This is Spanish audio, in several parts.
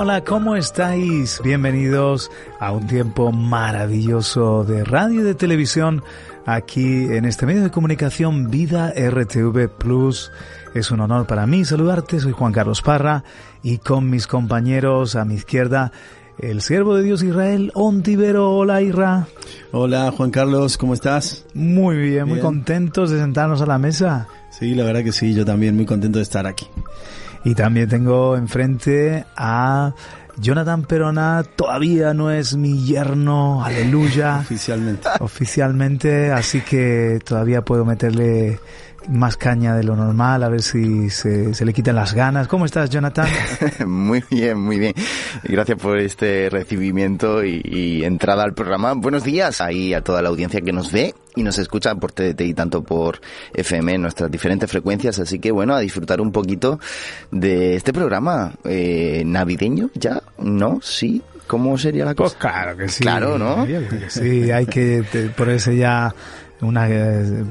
hola, ¿cómo estáis? Bienvenidos a un tiempo maravilloso de radio y de televisión aquí en este medio de comunicación Vida RTV Plus. Es un honor para mí saludarte, soy Juan Carlos Parra y con mis compañeros a mi izquierda el siervo de Dios Israel, Ontivero. Hola, Ira. Hola, Juan Carlos, ¿cómo estás? Muy bien, muy contentos de sentarnos a la mesa. Sí, la verdad que sí, yo también muy contento de estar aquí. Y también tengo enfrente a Jonathan Perona, todavía no es mi yerno, aleluya. Oficialmente. Oficialmente, así que todavía puedo meterle más caña de lo normal, a ver si se, le quitan las ganas. ¿Cómo estás, Jonathan? muy bien, muy bien. Gracias por este recibimiento y, entrada al programa. Buenos días ahí a toda la audiencia que nos ve y nos escucha por TDT y tanto por FM en nuestras diferentes frecuencias. Así que bueno, a disfrutar un poquito de este programa eh, navideño ya, ¿no? Sí. ¿Cómo sería la cosa? Pues claro que sí. Claro, ¿no? Sí, hay que ponerse ya una,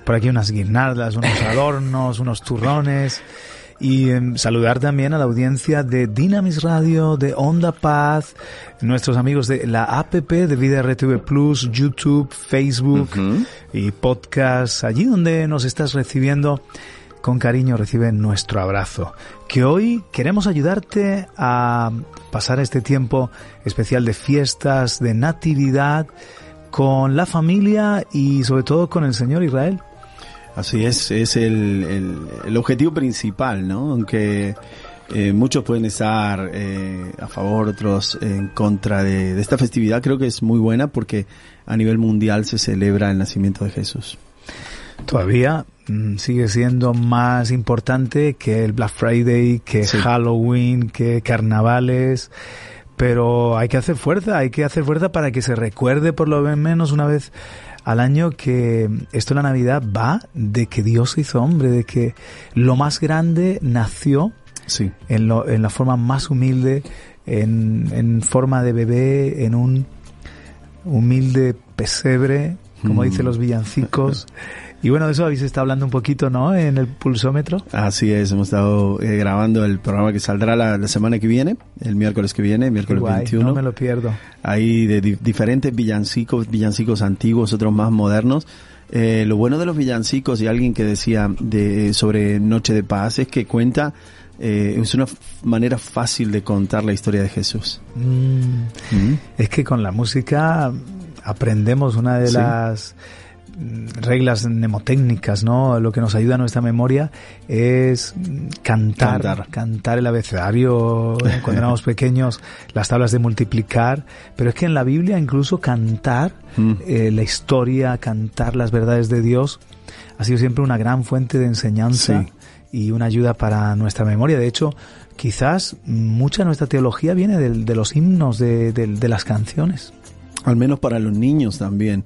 por aquí unas guirnaldas, unos adornos, unos turrones. Y em, saludar también a la audiencia de Dynamis Radio, de Onda Paz, nuestros amigos de la APP de Vida RTV Plus, YouTube, Facebook y podcast, allí donde nos estás recibiendo con cariño recibe nuestro abrazo. Que hoy queremos ayudarte a pasar este tiempo especial de fiestas, de natividad, con la familia y sobre todo con el Señor Israel. Así es, es el, el, objetivo principal, ¿no? Aunque eh, muchos pueden estar eh, a favor, otros en contra de, de, esta festividad, creo que es muy buena porque a nivel mundial se celebra el nacimiento de Jesús. Todavía mm, sigue siendo más importante que el Black Friday, que Halloween, que carnavales pero hay que hacer fuerza, hay que hacer fuerza para que se recuerde por lo menos una vez al año que esto la Navidad va de que Dios hizo hombre, de que lo más grande nació sí. en, lo, en la forma más humilde, en, en forma de bebé, en un humilde pesebre, como dicen los villancicos. Y bueno, de eso habéis estado hablando un poquito, ¿no? En el pulsómetro. Así es, hemos estado eh, grabando el programa que saldrá la, semana que viene, el miércoles que viene, miércoles 21. No me lo pierdo. Hay de diferentes villancicos, villancicos antiguos, otros más modernos. Eh, lo bueno de los villancicos y alguien que decía de, sobre Noche de Paz es que cuenta eh, es una manera fácil de contar la historia de Jesús. Mm. Mm. Es que con la música aprendemos una de las reglas mnemotécnicas, ¿no? Lo que nos ayuda a nuestra memoria es cantar, cantar, el abecedario cuando éramos pequeños, las tablas de multiplicar, pero es que en la Biblia incluso cantar mm. eh, la historia, cantar las verdades de Dios ha sido siempre una gran fuente de enseñanza y una ayuda para nuestra memoria. De hecho, quizás mucha de nuestra teología viene de, los himnos, de, de las canciones. Al menos para los niños también.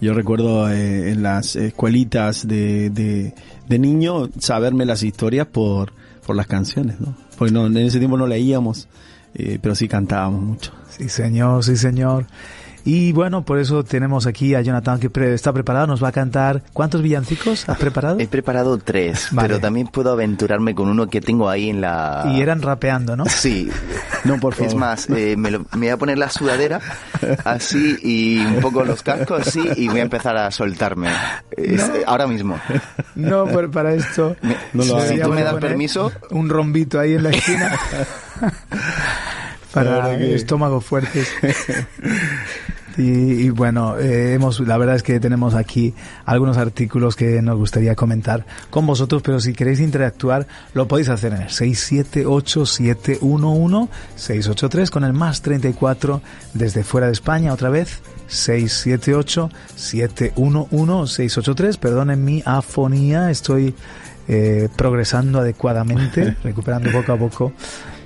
Yo recuerdo eh, en las escuelitas de, de, niño saberme las historias por, por las canciones, ¿no? Porque no, en ese tiempo no leíamos, eh, pero sí cantábamos mucho. Sí, señor, sí, señor. Y bueno, por eso tenemos aquí a Jonathan que está preparado, nos va a cantar. ¿Cuántos villancicos has preparado? He preparado tres, pero también puedo aventurarme con uno que tengo ahí en la... Y eran rapeando, ¿no? Sí. No, por favor. Es más, eh, me, voy a poner la sudadera así y un poco los cascos así y voy a empezar a soltarme. ahora mismo. No, pero para esto... no lo si tú me das permiso... Un rombito ahí en la esquina. para estómagos fuertes. Y, bueno, eh, hemos, la verdad es que tenemos aquí algunos artículos que nos gustaría comentar con vosotros, pero si queréis interactuar, lo podéis hacer en el 678-711-683 con el más 34 desde fuera de España, otra vez 678-711-683. Perdonen mi afonía, estoy eh, progresando adecuadamente, recuperando poco a poco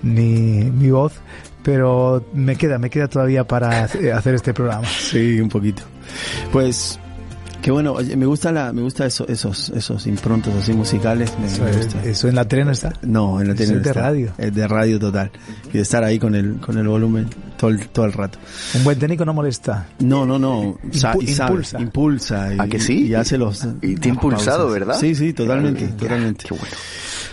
mi, mi voz pero me queda, me queda todavía para hacer este programa. Sí, un poquito. Pues Qué bueno, me gusta la, me gusta eso, esos, esos improntos así musicales. eso, en la tele no está? No, en la tele es de radio. Es de radio total. Y de estar ahí con el, con el volumen todo el, todo el rato. Un buen técnico no molesta. No, no, no. impulsa. impulsa. Y, ¿A que sí? Y hace los. Y te ha impulsado, ¿verdad? Sí, sí, totalmente, totalmente. Qué bueno.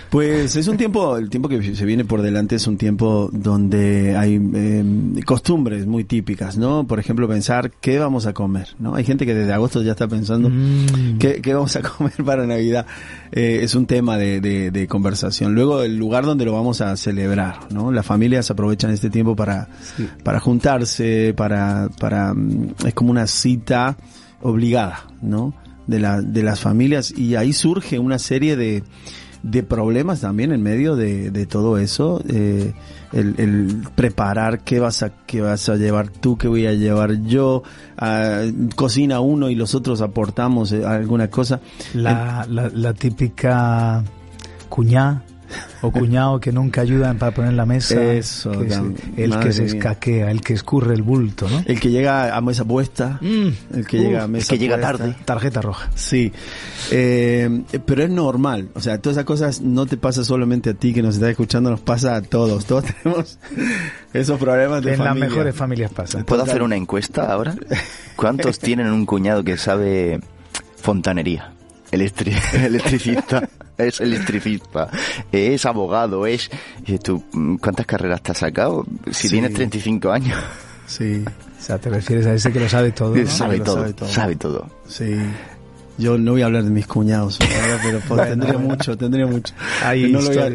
Pues es un tiempo, el tiempo que se viene por delante es un tiempo donde hay eh, costumbres muy típicas, ¿no? Por ejemplo, pensar qué vamos a comer, ¿no? Hay gente que desde agosto ya está pensando Mm. qué, qué vamos a comer para Navidad. Eh, es un tema de, de, de conversación. Luego, el lugar donde lo vamos a celebrar, ¿no? Las familias aprovechan este tiempo para, Sí. Para juntarse, para, para, mm, es como una cita obligada, ¿no? De la, de las familias y ahí surge una serie de, de problemas también en medio de, de todo eso, eh, el, el preparar qué vas a qué vas a llevar tú, qué voy a llevar yo, ah, cocina uno y los otros aportamos eh, alguna cosa. La, la, la típica cuñá o cuñado que nunca ayudan para poner la mesa. Eso, que el que se mía. escaquea, el que escurre el bulto, ¿no? El que llega a mesa puesta, el que Uf, llega a el mesa que llega puesta. tarde. Tarjeta roja. Sí, eh, pero es normal, o sea, todas esas cosas no te pasa solamente a ti que nos estás escuchando, nos pasa a todos, todos tenemos esos problemas de en las familia. mejores familias pasa. ¿Puedo hacer una encuesta ahora? ¿Cuántos tienen un cuñado que sabe fontanería? Electri- electricista. Es electricista, es abogado, es... y tú, ¿cuántas carreras te has sacado? Si Sí. tienes 35 años, Sí, O sea, te refieres a ese que lo sabe todo, ¿no? sabe, Lo todo, sabe todo. sabe todo. sí. Yo no voy a hablar de mis cuñados, pero pues, tendría mucho, tendría mucho.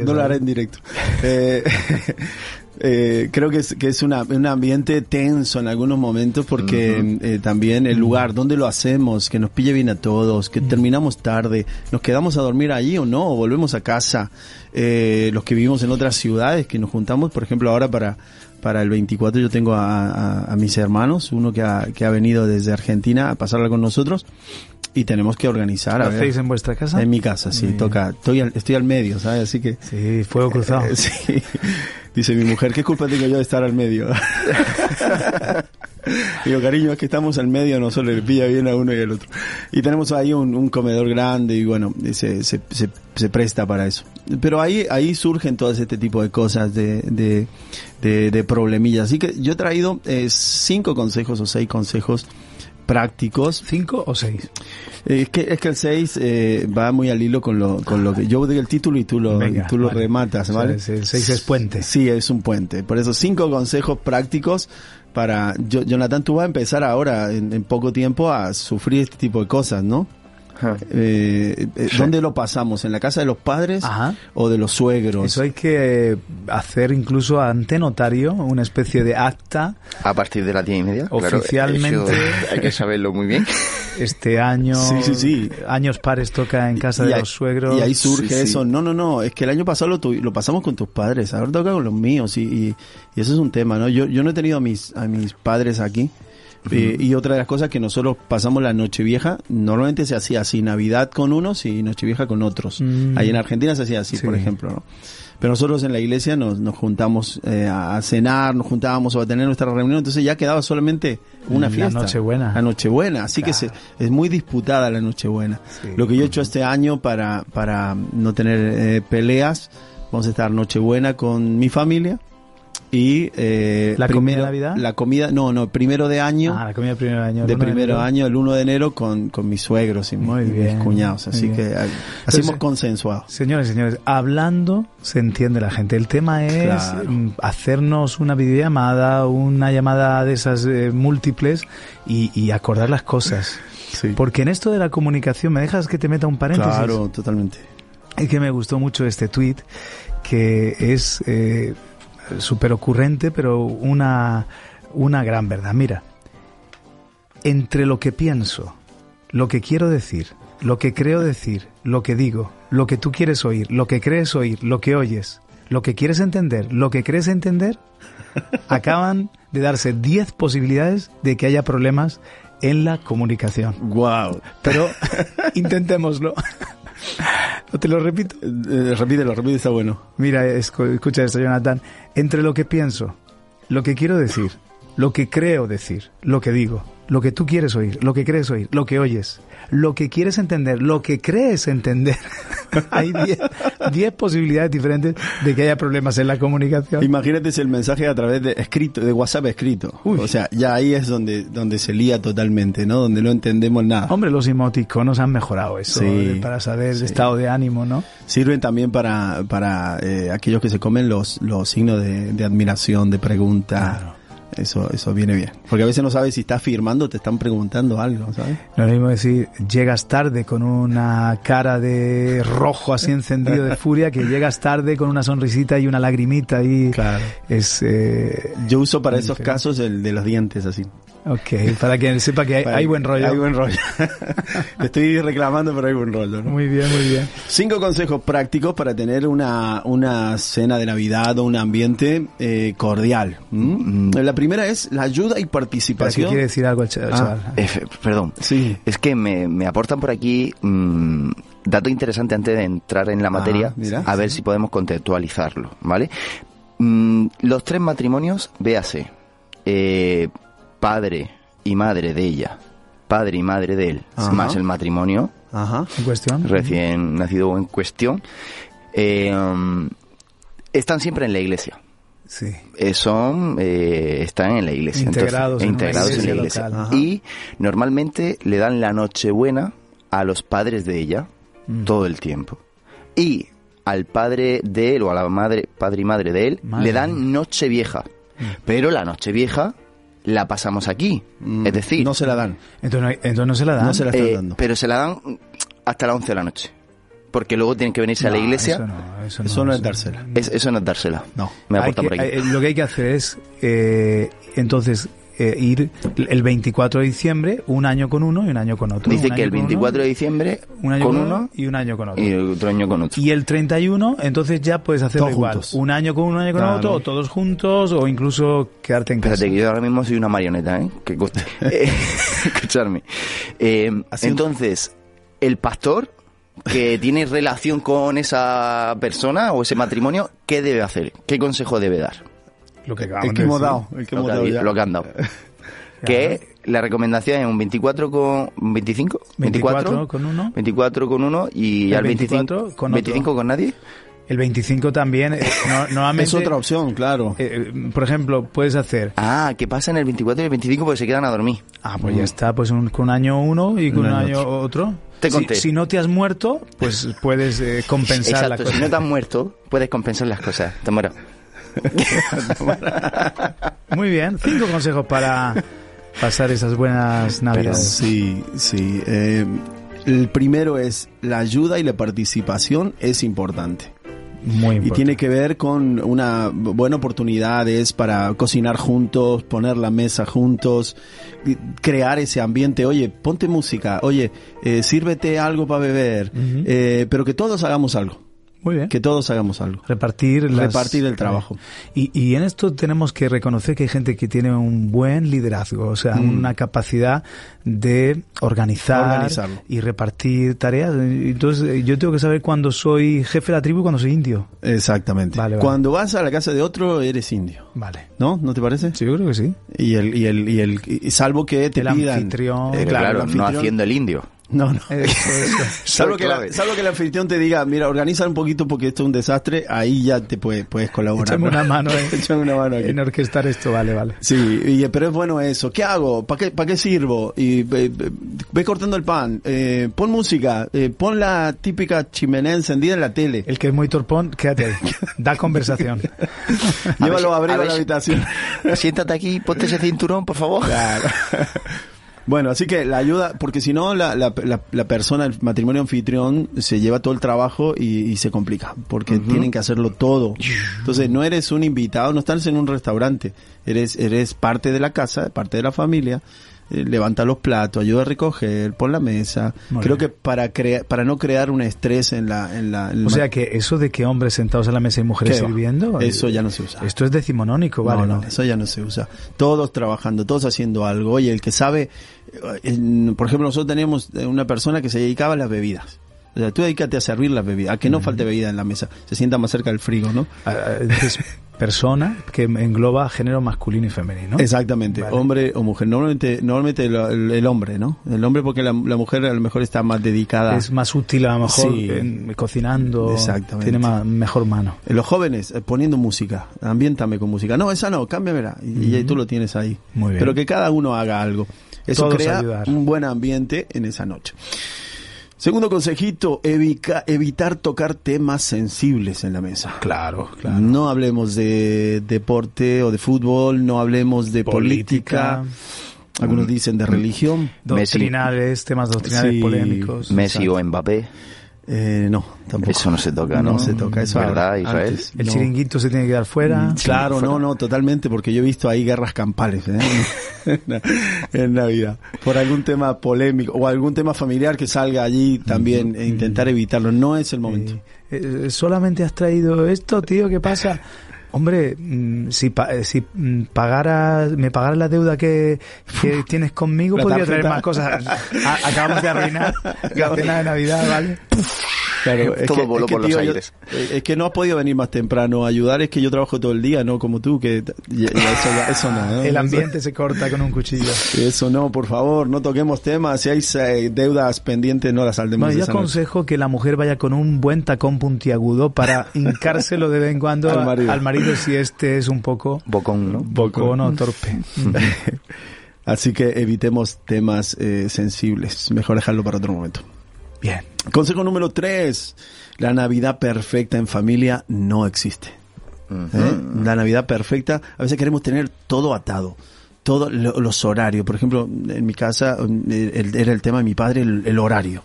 No lo, haré en directo. Eh, eh, creo que es, que es una, un ambiente tenso en algunos momentos porque eh, también el lugar donde lo hacemos, que nos pille bien a todos, que terminamos tarde, nos quedamos a dormir allí o no, o volvemos a casa. Eh, los que vivimos en otras ciudades, que nos juntamos, por ejemplo, ahora para para el 24 yo tengo a, a- a mis hermanos, uno que ha, que ha venido desde Argentina a pasarla con nosotros y tenemos que organizar. ¿Lo hacéis en vuestra casa? En mi casa, sí, bien. toca, estoy al, estoy al medio, ¿sabes? Así que... Sí, fuego cruzado. Eh, sí. Dice mi mujer, ¿qué culpa tengo yo de estar al medio? Digo, cariño, es que estamos al medio, no solo le pilla bien a uno y al otro. Y tenemos ahí un, un comedor grande y bueno, se, se, se, se presta para eso. Pero ahí, ahí surgen todas este tipo de cosas, de, de, de, de problemillas. Así que yo he traído eh, cinco consejos o seis consejos prácticos ¿Cinco o seis? eh, Es que, es que el 6 eh, va muy al hilo con lo, con lo que yo digo el título y tú lo, Venga, tú lo vale. rematas, O sea, ¿vale? el seis es puente. Sí, es un puente. Por eso, cinco consejos prácticos para... Yo, Jonathan, tú vas a empezar ahora, en, en poco tiempo, a sufrir este tipo de cosas, ¿no? Eh, eh, ¿Dónde lo pasamos? ¿En la casa de los padres Ajá. o de los suegros? Eso hay que eh, hacer incluso ante notario una especie de acta. A partir de las diez y media. Oficialmente- hay que saberlo muy bien. Este año, Sí, sí, sí. años pares toca en casa Y de ahí- los suegros. Y ahí surge Sí, sí. eso. No, no, no. Es que el año pasado lo, tuvi- lo pasamos con tus padres. Ahora toca con los míos. Y, y, y eso es un tema, ¿no? Yo, yo no he tenido a mis, a mis padres aquí. Eh, y otra de las cosas que nosotros pasamos la Nochevieja, normalmente se hacía así, Navidad con unos y Nochevieja con otros. Mm. Ahí en Argentina se hacía así, Sí. por ejemplo, ¿no? Pero nosotros en la iglesia nos, nos juntamos eh, a cenar, nos juntábamos o a tener nuestra reunión, entonces ya quedaba solamente una La fiesta. Nochebuena. La Nochebuena, así que se, es muy disputada la Nochebuena. Sí. Lo que yo he hecho este año para, para no tener eh, peleas, vamos a estar Nochebuena con mi familia y eh, ¿La comida de Navidad? La comida, no, no, primero de año, Ah, la comida de primer año. de el uno primero enero. año, el 1 de enero con, con mis suegros y, Muy bien, mis cuñados. Así bien. que Entonces, hemos consensuado. Señores, señores, hablando se entiende la gente. El tema es Claro. mm, hacernos una videollamada, una llamada de esas eh, múltiples y, y acordar las cosas. Sí. Porque en esto de la comunicación, ¿me dejas que te meta un paréntesis? Claro, totalmente. Es que me gustó mucho este tweet que es eh, súper ocurrente, pero una, una gran verdad. Mira, entre lo que pienso, lo que quiero decir, lo que creo decir, lo que digo, lo que tú quieres oír, lo que crees oír, lo que oyes, lo que quieres entender, lo que crees entender, acaban de darse 10 posibilidades de que haya problemas en la comunicación. Wow. Pero intentémoslo. ¿No te lo repito? Eh, repítelo, repite, está bueno. Mira, escu- escucha esto, Jonathan. Entre lo que pienso, lo que quiero decir, lo que creo decir, lo que digo, lo que tú quieres oír, lo que crees oír, lo que oyes, lo que quieres entender, lo que crees entender. Hay 10 posibilidades diferentes de que haya problemas en la comunicación. Imagínate si el mensaje a través de escrito, de WhatsApp escrito. O sea, ya ahí es donde, donde se lía totalmente, ¿no? Donde no entendemos nada. Hombre, los emoticonos han mejorado eso Sí, para saber sí. el estado de ánimo, ¿no? Sirven también para, para eh, aquellos que se comen los, los signos de, de admiración, de pregunta. Claro. Eso, eso viene bien. Porque a veces no sabes si estás firmando o te están preguntando algo, ¿sabes? No es lo mismo decir, llegas tarde con una cara de rojo así encendido de furia que llegas tarde con una sonrisita y una lagrimita y Claro. es eh, Yo uso para esos diferente. casos el de los dientes así. ok para que sepa que hay, hay buen rollo Hay buen rollo. Estoy reclamando, pero hay buen rollo. ¿no? muy bien muy bien Cinco consejos prácticos para tener una, una cena de Navidad o un ambiente eh, cordial. ¿m? La primera es la ayuda y ¿Para qué participación. quiere decir algo el Ah. chaval? Eh, f- perdón. Sí. Es que me, me aportan por aquí mm, dato interesante antes de entrar en la materia, Ah, mira. a ver si podemos contextualizarlo, ¿vale? Mm, los tres matrimonios, véase, eh, padre y madre de ella, padre y madre de él, Ajá. más el matrimonio Ajá. en cuestión recién nacido en cuestión, eh, mm, están siempre en la iglesia. Sí. Eh, son eh, están en la iglesia Integrados entonces, en integrados en la iglesia iglesia. local. Y normalmente le dan la nochebuena a los padres de ella Mm. todo el tiempo. Y al padre de él o a la madre padre y madre de él Madre le dan noche vieja. Pero la noche vieja la pasamos aquí. Mm, es decir No se la dan. entonces entonces no se la dan. No se la están eh, dando. pero se la dan hasta las 11 de la noche porque luego tienen que venirse a la iglesia eso no, eso no, Eso no es dársela. Es- eso no es dársela No. me Hay aporta que- por aquí eh, lo que hay que hacer es eh, entonces eh, ir el 24 de diciembre un año con uno y un año con otro dice que el con uno, 24 de diciembre un año con con uno y un año con otro y otro año con otro Y el 31, entonces ya puedes hacerlo Todos igual. juntos. Un año con un año con Claro. otro, o todos juntos, o incluso quedarte en casa. Espérate, que yo ahora mismo soy una marioneta, ¿eh? Que coste. Escucharme. Eh, entonces, el pastor que tiene relación con esa persona o ese matrimonio, ¿qué debe hacer? ¿Qué consejo debe dar? Lo que El que hemos dado. El que Lo hemos que, dado ya. lo que han dado. Que la recomendación es un 24 con... ¿un 25? 24 con uno. 24 con uno y El al 25 24 con otro. 25 con nadie. El 25 también. eh, no- normalmente, Es otra opción, claro. eh, eh, por ejemplo, puedes hacer. Ah, ¿qué pasa en el 24 y el 25? Porque se quedan a dormir. Ah, pues ya está, pues un- con un año uno y con Un un año año otro. Te Si- conté. Si, no te has muerto, pues puedes eh, compensar la Exacto, cosa. si no te has muerto, puedes compensar las cosas. Muero. Muy bien, cinco consejos para pasar esas buenas navidades. Sí, sí. eh, el primero es la ayuda y la participación es importante. Muy Y tiene que ver con una buena oportunidad es para cocinar juntos, poner la mesa juntos, crear ese ambiente. Oye, ponte música, oye, eh, sírvete algo para beber, eh, pero que todos hagamos algo, Muy bien. que todos hagamos algo. repartir las- Repartir el trabajo. Y, y en esto tenemos que reconocer que hay gente que tiene un buen liderazgo, o sea, Mm. una capacidad de organizar Organizarlo. y repartir tareas. Entonces, eh, yo tengo que saber cuándo soy jefe de la tribu y cuándo soy indio. Exactamente. Vale, vale. Cuando vas a la casa de otro, eres indio. Vale. ¿No? ¿No te parece? Sí, yo creo que sí. Y el, y el, y el, y salvo que te El pidan. anfitrión. Eh, claro, claro, el no anfitrión. haciendo el indio. No, no. Eso, eso. Salvo que, la- salvo que el anfitrión te diga, mira, organiza un poquito porque esto es un desastre, ahí ya te puedes, puedes colaborar. Échame ¿no? una mano eh, Échame una mano aquí. en orquestar esto, vale, vale. Sí, y, pero es bueno eso. ¿Qué hago? ¿Para qué, para qué sirvo? Y ve, ve- cortando el pan. Eh, pon música. Eh, pon la típica chimenea encendida en la tele. El que es muy torpón, quédate ahí. Da conversación. Llévalo a a ver a la habitación. Siéntate aquí, ponte ese cinturón, por favor. Claro. Bueno, así que la ayuda, porque si no, la, la, la, la persona, el matrimonio anfitrión, se lleva todo el trabajo y, y se complica, porque tienen que hacerlo todo. Entonces, no eres un invitado, no estás en un restaurante, eres, eres parte de la casa, parte de la familia, levanta los platos, ayuda a recoger, pon la mesa. Muy Creo bien. que para crea, para no crear un estrés en la, en la, en O sea que eso de que hombres sentados a la mesa y mujeres sirviendo. Eso eh, ya no se usa. Esto es decimonónico, vale. no, no, vale. eso ya no se usa. Todos trabajando, todos haciendo algo. Oye, el que sabe, eh, en- por ejemplo, nosotros teníamos eh, una persona que se dedicaba a las bebidas. O sea, tú dedícate a servir las bebidas, a que no falte bebida en la mesa. Se sienta más cerca del frigo, ¿no? Ah, ah, persona que engloba género masculino y femenino. Exactamente, Vale. hombre o mujer. Normalmente, normalmente el, el hombre, ¿no? El hombre porque la, la mujer a lo mejor está más dedicada. Es más útil a lo mejor Sí. en- cocinando, Exactamente. tiene ma- mejor mano. Los jóvenes eh, poniendo música, ambiéntame con música. No, esa no, cámbiamela. Y, y tú lo tienes ahí. Muy bien. Pero que cada uno haga algo. Eso Todos crea ayudar. un buen ambiente en esa noche. Segundo consejito, evica- evitar tocar temas sensibles en la mesa. Claro, No hablemos de deporte o de fútbol, no hablemos de política. Política. Algunos dicen de religión. Doctrinales, temas doctrinales Sí. polémicos. Messi o Mbappé. Eh, no, tampoco. Eso no se toca, ¿no? No se toca, eso ¿Verdad, antes. Israel? El No. chiringuito se tiene que dar fuera. Claro, no, no, totalmente, porque yo he visto ahí guerras campales ¿eh? en Navidad, por algún tema polémico o algún tema familiar que salga allí también, e intentar evitarlo. No es el momento. Eh, eh, solamente has traído esto, tío, ¿qué pasa? Hombre, mm, si, pa- eh, si mm, pagaras, me pagaras la deuda que, que tienes conmigo, La podría traer más cosas. A- acabamos de arruinar la cena de Navidad, ¿vale? Claro, es Todo que- voló es que, por los tío, yo- aires. eh, es que no has podido venir más temprano a ayudar, es que yo trabajo todo el día, no como tú, que y- y eso, ya- eso no. ¿no? El ambiente se corta con un cuchillo. Eso no, por favor, no toquemos temas. Si hay eh, deudas pendientes, no las saldemos Bueno, de yo esa noche. aconsejo que la mujer vaya con un buen tacón puntiagudo para hincárselo de vez en cuando Al marido. al marido si este es un poco Bocón, ¿no? bocón o torpe. Así que evitemos temas eh, sensibles. Mejor dejarlo para otro momento. Bien. Consejo número tres. La Navidad perfecta en familia no existe. ¿eh? La Navidad perfecta, a veces queremos tener todo atado. Todos los horarios. Por ejemplo, en mi casa eh, el- era el tema de mi padre, el, el horario.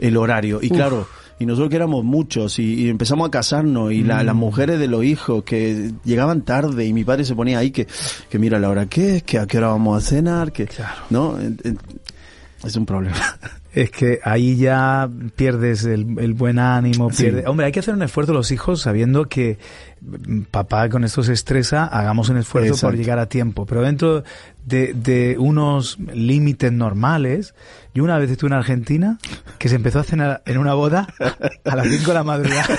El horario. Y claro, y nosotros que éramos muchos y, y empezamos a casarnos y la- las mujeres de los hijos que llegaban tarde y mi padre se ponía ahí que, que mira la hora que es, que a qué hora vamos a cenar, que, Claro. ¿no? Es un problema. Es que ahí ya pierdes el, el buen ánimo, Sí. pierde. Hombre, hay que hacer un esfuerzo los hijos sabiendo que mm, papá con esto se estresa, hagamos un esfuerzo por llegar a tiempo. Pero dentro de, de unos límites normales, yo una vez estuve en Argentina que se empezó a cenar en una boda a las 5 de la madrugada.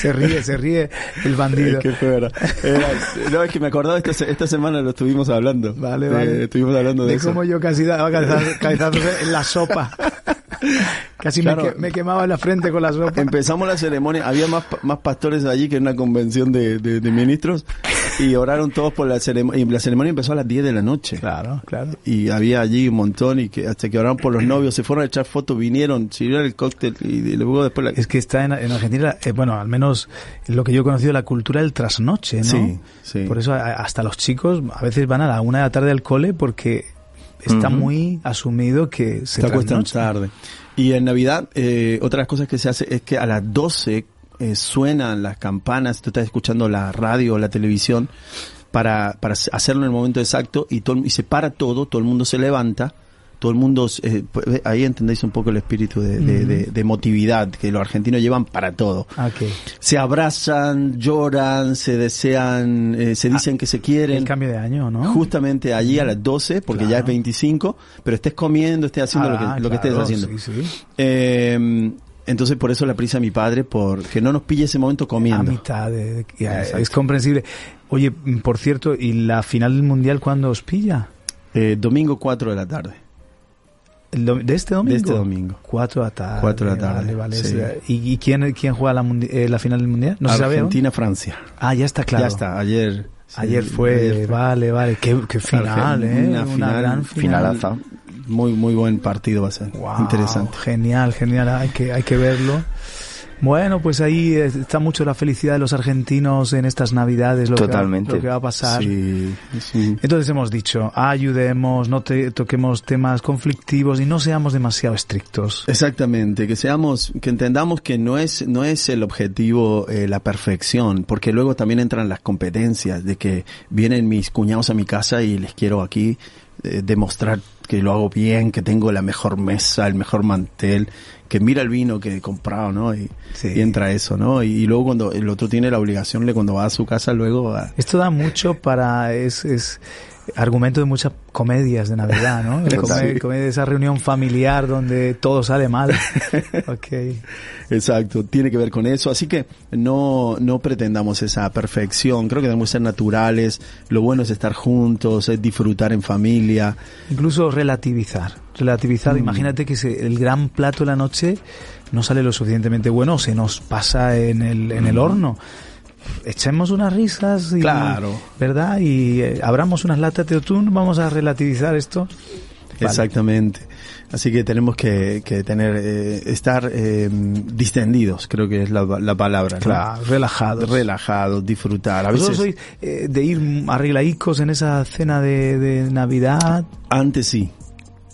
Se ríe, se ríe el bandido. Qué feo era. Era- no, es que me acordaba esta, esta semana lo estuvimos hablando. Vale, Eh, vale. estuvimos hablando de, de eso. cómo yo casi daba en la sopa. Casi me que- me, quemaba la frente con la sopa. Empezamos la ceremonia, había más, más pastores allí que en una convención de, de- de ministros y oraron todos por la ceremonia. Y la ceremonia empezó a las 10 de la noche. Claro, claro. Y había allí un montón y que hasta que oraron por los novios, se fueron a echar fotos, vinieron, sirvieron el cóctel y, y luego después la... Es que está en, en Argentina, eh, bueno, al menos lo que yo he conocido, la cultura del trasnoche, ¿no? Sí, sí. Por eso a- hasta los chicos a veces van a la una de la tarde al cole porque está muy asumido que se acuestan trasnocha. tarde. Y en Navidad, eh, otras cosas que se hace es que a las 12 eh, suenan las campanas, tú estás escuchando la radio o la televisión para, para hacerlo en el momento exacto y, todo, y se para todo, todo el mundo se levanta, todo el mundo, eh, pues, ahí entendéis un poco el espíritu de, de, de- de emotividad que los argentinos llevan para todo. Ah. Se abrazan, lloran, se desean, eh, se dicen que se quieren. El cambio de año, ¿no? Justamente allí a las 12, porque ya es Claro. 25, pero estés comiendo, estés haciendo lo Ah, que, lo que estés haciendo. Sí, sí. Eh, entonces por eso la prisa de mi padre, por que no nos pille ese momento A comiendo. mitad de, es comprensible. Oye, mm, por cierto, ¿y la final del mundial cuándo os pilla? Eh, domingo 4 de la tarde. ¿De este domingo? De este domingo. Cuatro de la tarde. Cuatro de la tarde, Vale, vale. sí. ¿Y, y quién, quién juega la, eh, la final del mundial? No se sabe. Argentina-Francia. Ah, ya está claro. Ya está, ayer. Sí, Ayer fue, ayer vale, vale. Qué, qué final, ¿eh? Una Una, final- gran final. Finalaza. Muy, muy buen partido va a ser. Wow, Interesante. Genial, genial. Hay que, hay que verlo. Bueno, pues ahí está mucho la felicidad de los argentinos en estas navidades, lo, Totalmente. Que, va, lo que va a pasar. Sí, un- Entonces hemos dicho, ayudemos, no te, toquemos temas conflictivos y no seamos demasiado estrictos. Exactamente, que seamos, que entendamos que no es, no es el objetivo eh, la perfección, porque luego también entran las competencias de que vienen mis cuñados a mi casa y les quiero aquí eh, demostrar que lo hago bien, que tengo la mejor mesa, el mejor mantel, que mira el vino que he comprado, ¿no? Y, Sí. y entra eso, ¿no? Y, y luego cuando el otro tiene la obligación de cuando va a su casa luego a, Esto da mucho para, es, es, argumento de muchas comedias de Navidad, ¿no? Comedia, comedia, esa reunión familiar donde todo sale mal. okay. Exacto, tiene que ver con eso. Así que no, no pretendamos esa perfección. Creo que debemos ser naturales. Lo bueno es estar juntos, es disfrutar en familia. Incluso relativizar. Relativizar. Mm. Imagínate que el gran plato de la noche no sale lo suficientemente bueno, se nos pasa en el, en el horno echemos unas risas y, claro. ¿verdad? Y eh, abramos unas latas de atún, vamos a relativizar esto. Exactamente. Así que tenemos que, que tener, eh, estar eh, distendidos, creo que es la, la palabra. Claro, relajados. Relajados, disfrutar. A veces... soy eh, de ir arreglaicos en esa cena de, de Navidad? Antes sí,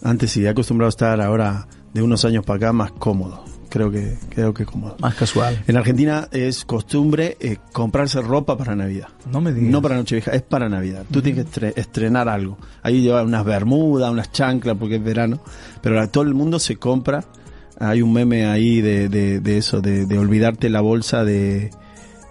antes sí, he acostumbrado a estar ahora de unos años para acá más cómodo creo que creo que cómodo. Más casual. En Argentina es costumbre eh, comprarse ropa para Navidad. No me digas. No para Nochevieja, es para Navidad. Tú tienes que estrenar algo. Ahí llevar unas bermudas, unas chanclas porque es verano, pero todo el mundo se compra. Hay un meme ahí de, de, eso, de, de olvidarte la bolsa de,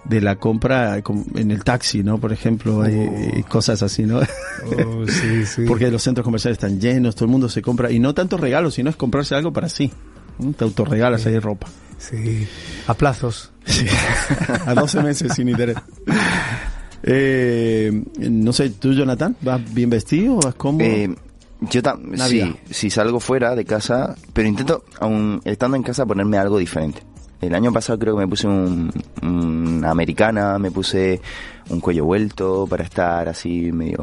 de la compra en el taxi, ¿no? Por ejemplo, hay, oh. cosas así, ¿no? Oh, sí, sí. Porque los centros comerciales están llenos, todo el mundo se compra, y no tanto regalos, sino es comprarse algo para sí. Te autorregalas ahí ropa. Sí, a plazos. a 12 meses sin interés. Eh, no sé, ¿tú, Jonathan, vas bien vestido? ¿Vas cómodo? Eh, yo también, sí, si salgo fuera de casa, pero intento, aún estando en casa, ponerme algo diferente. El año pasado creo que me puse un, una americana, me puse un cuello vuelto para estar así medio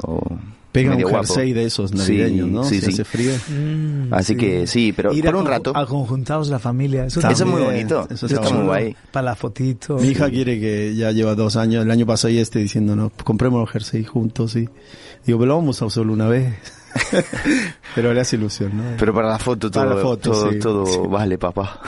Pega un jersey de esos navideños, ¿no? Sí, sí. hace frío. Mm, Así que sí, pero por un rato. A conjuntados la familia. Eso, es muy bonito. Eso, está, muy guay. Para la fotito. Mi hija quiere que ya lleva dos años, el año pasado y este diciendo, compremos los jersey juntos y digo, pero lo vamos a usar solo una vez. pero le hace ilusión, ¿no? Pero para la foto todo, la foto, todo, todo vale, papá.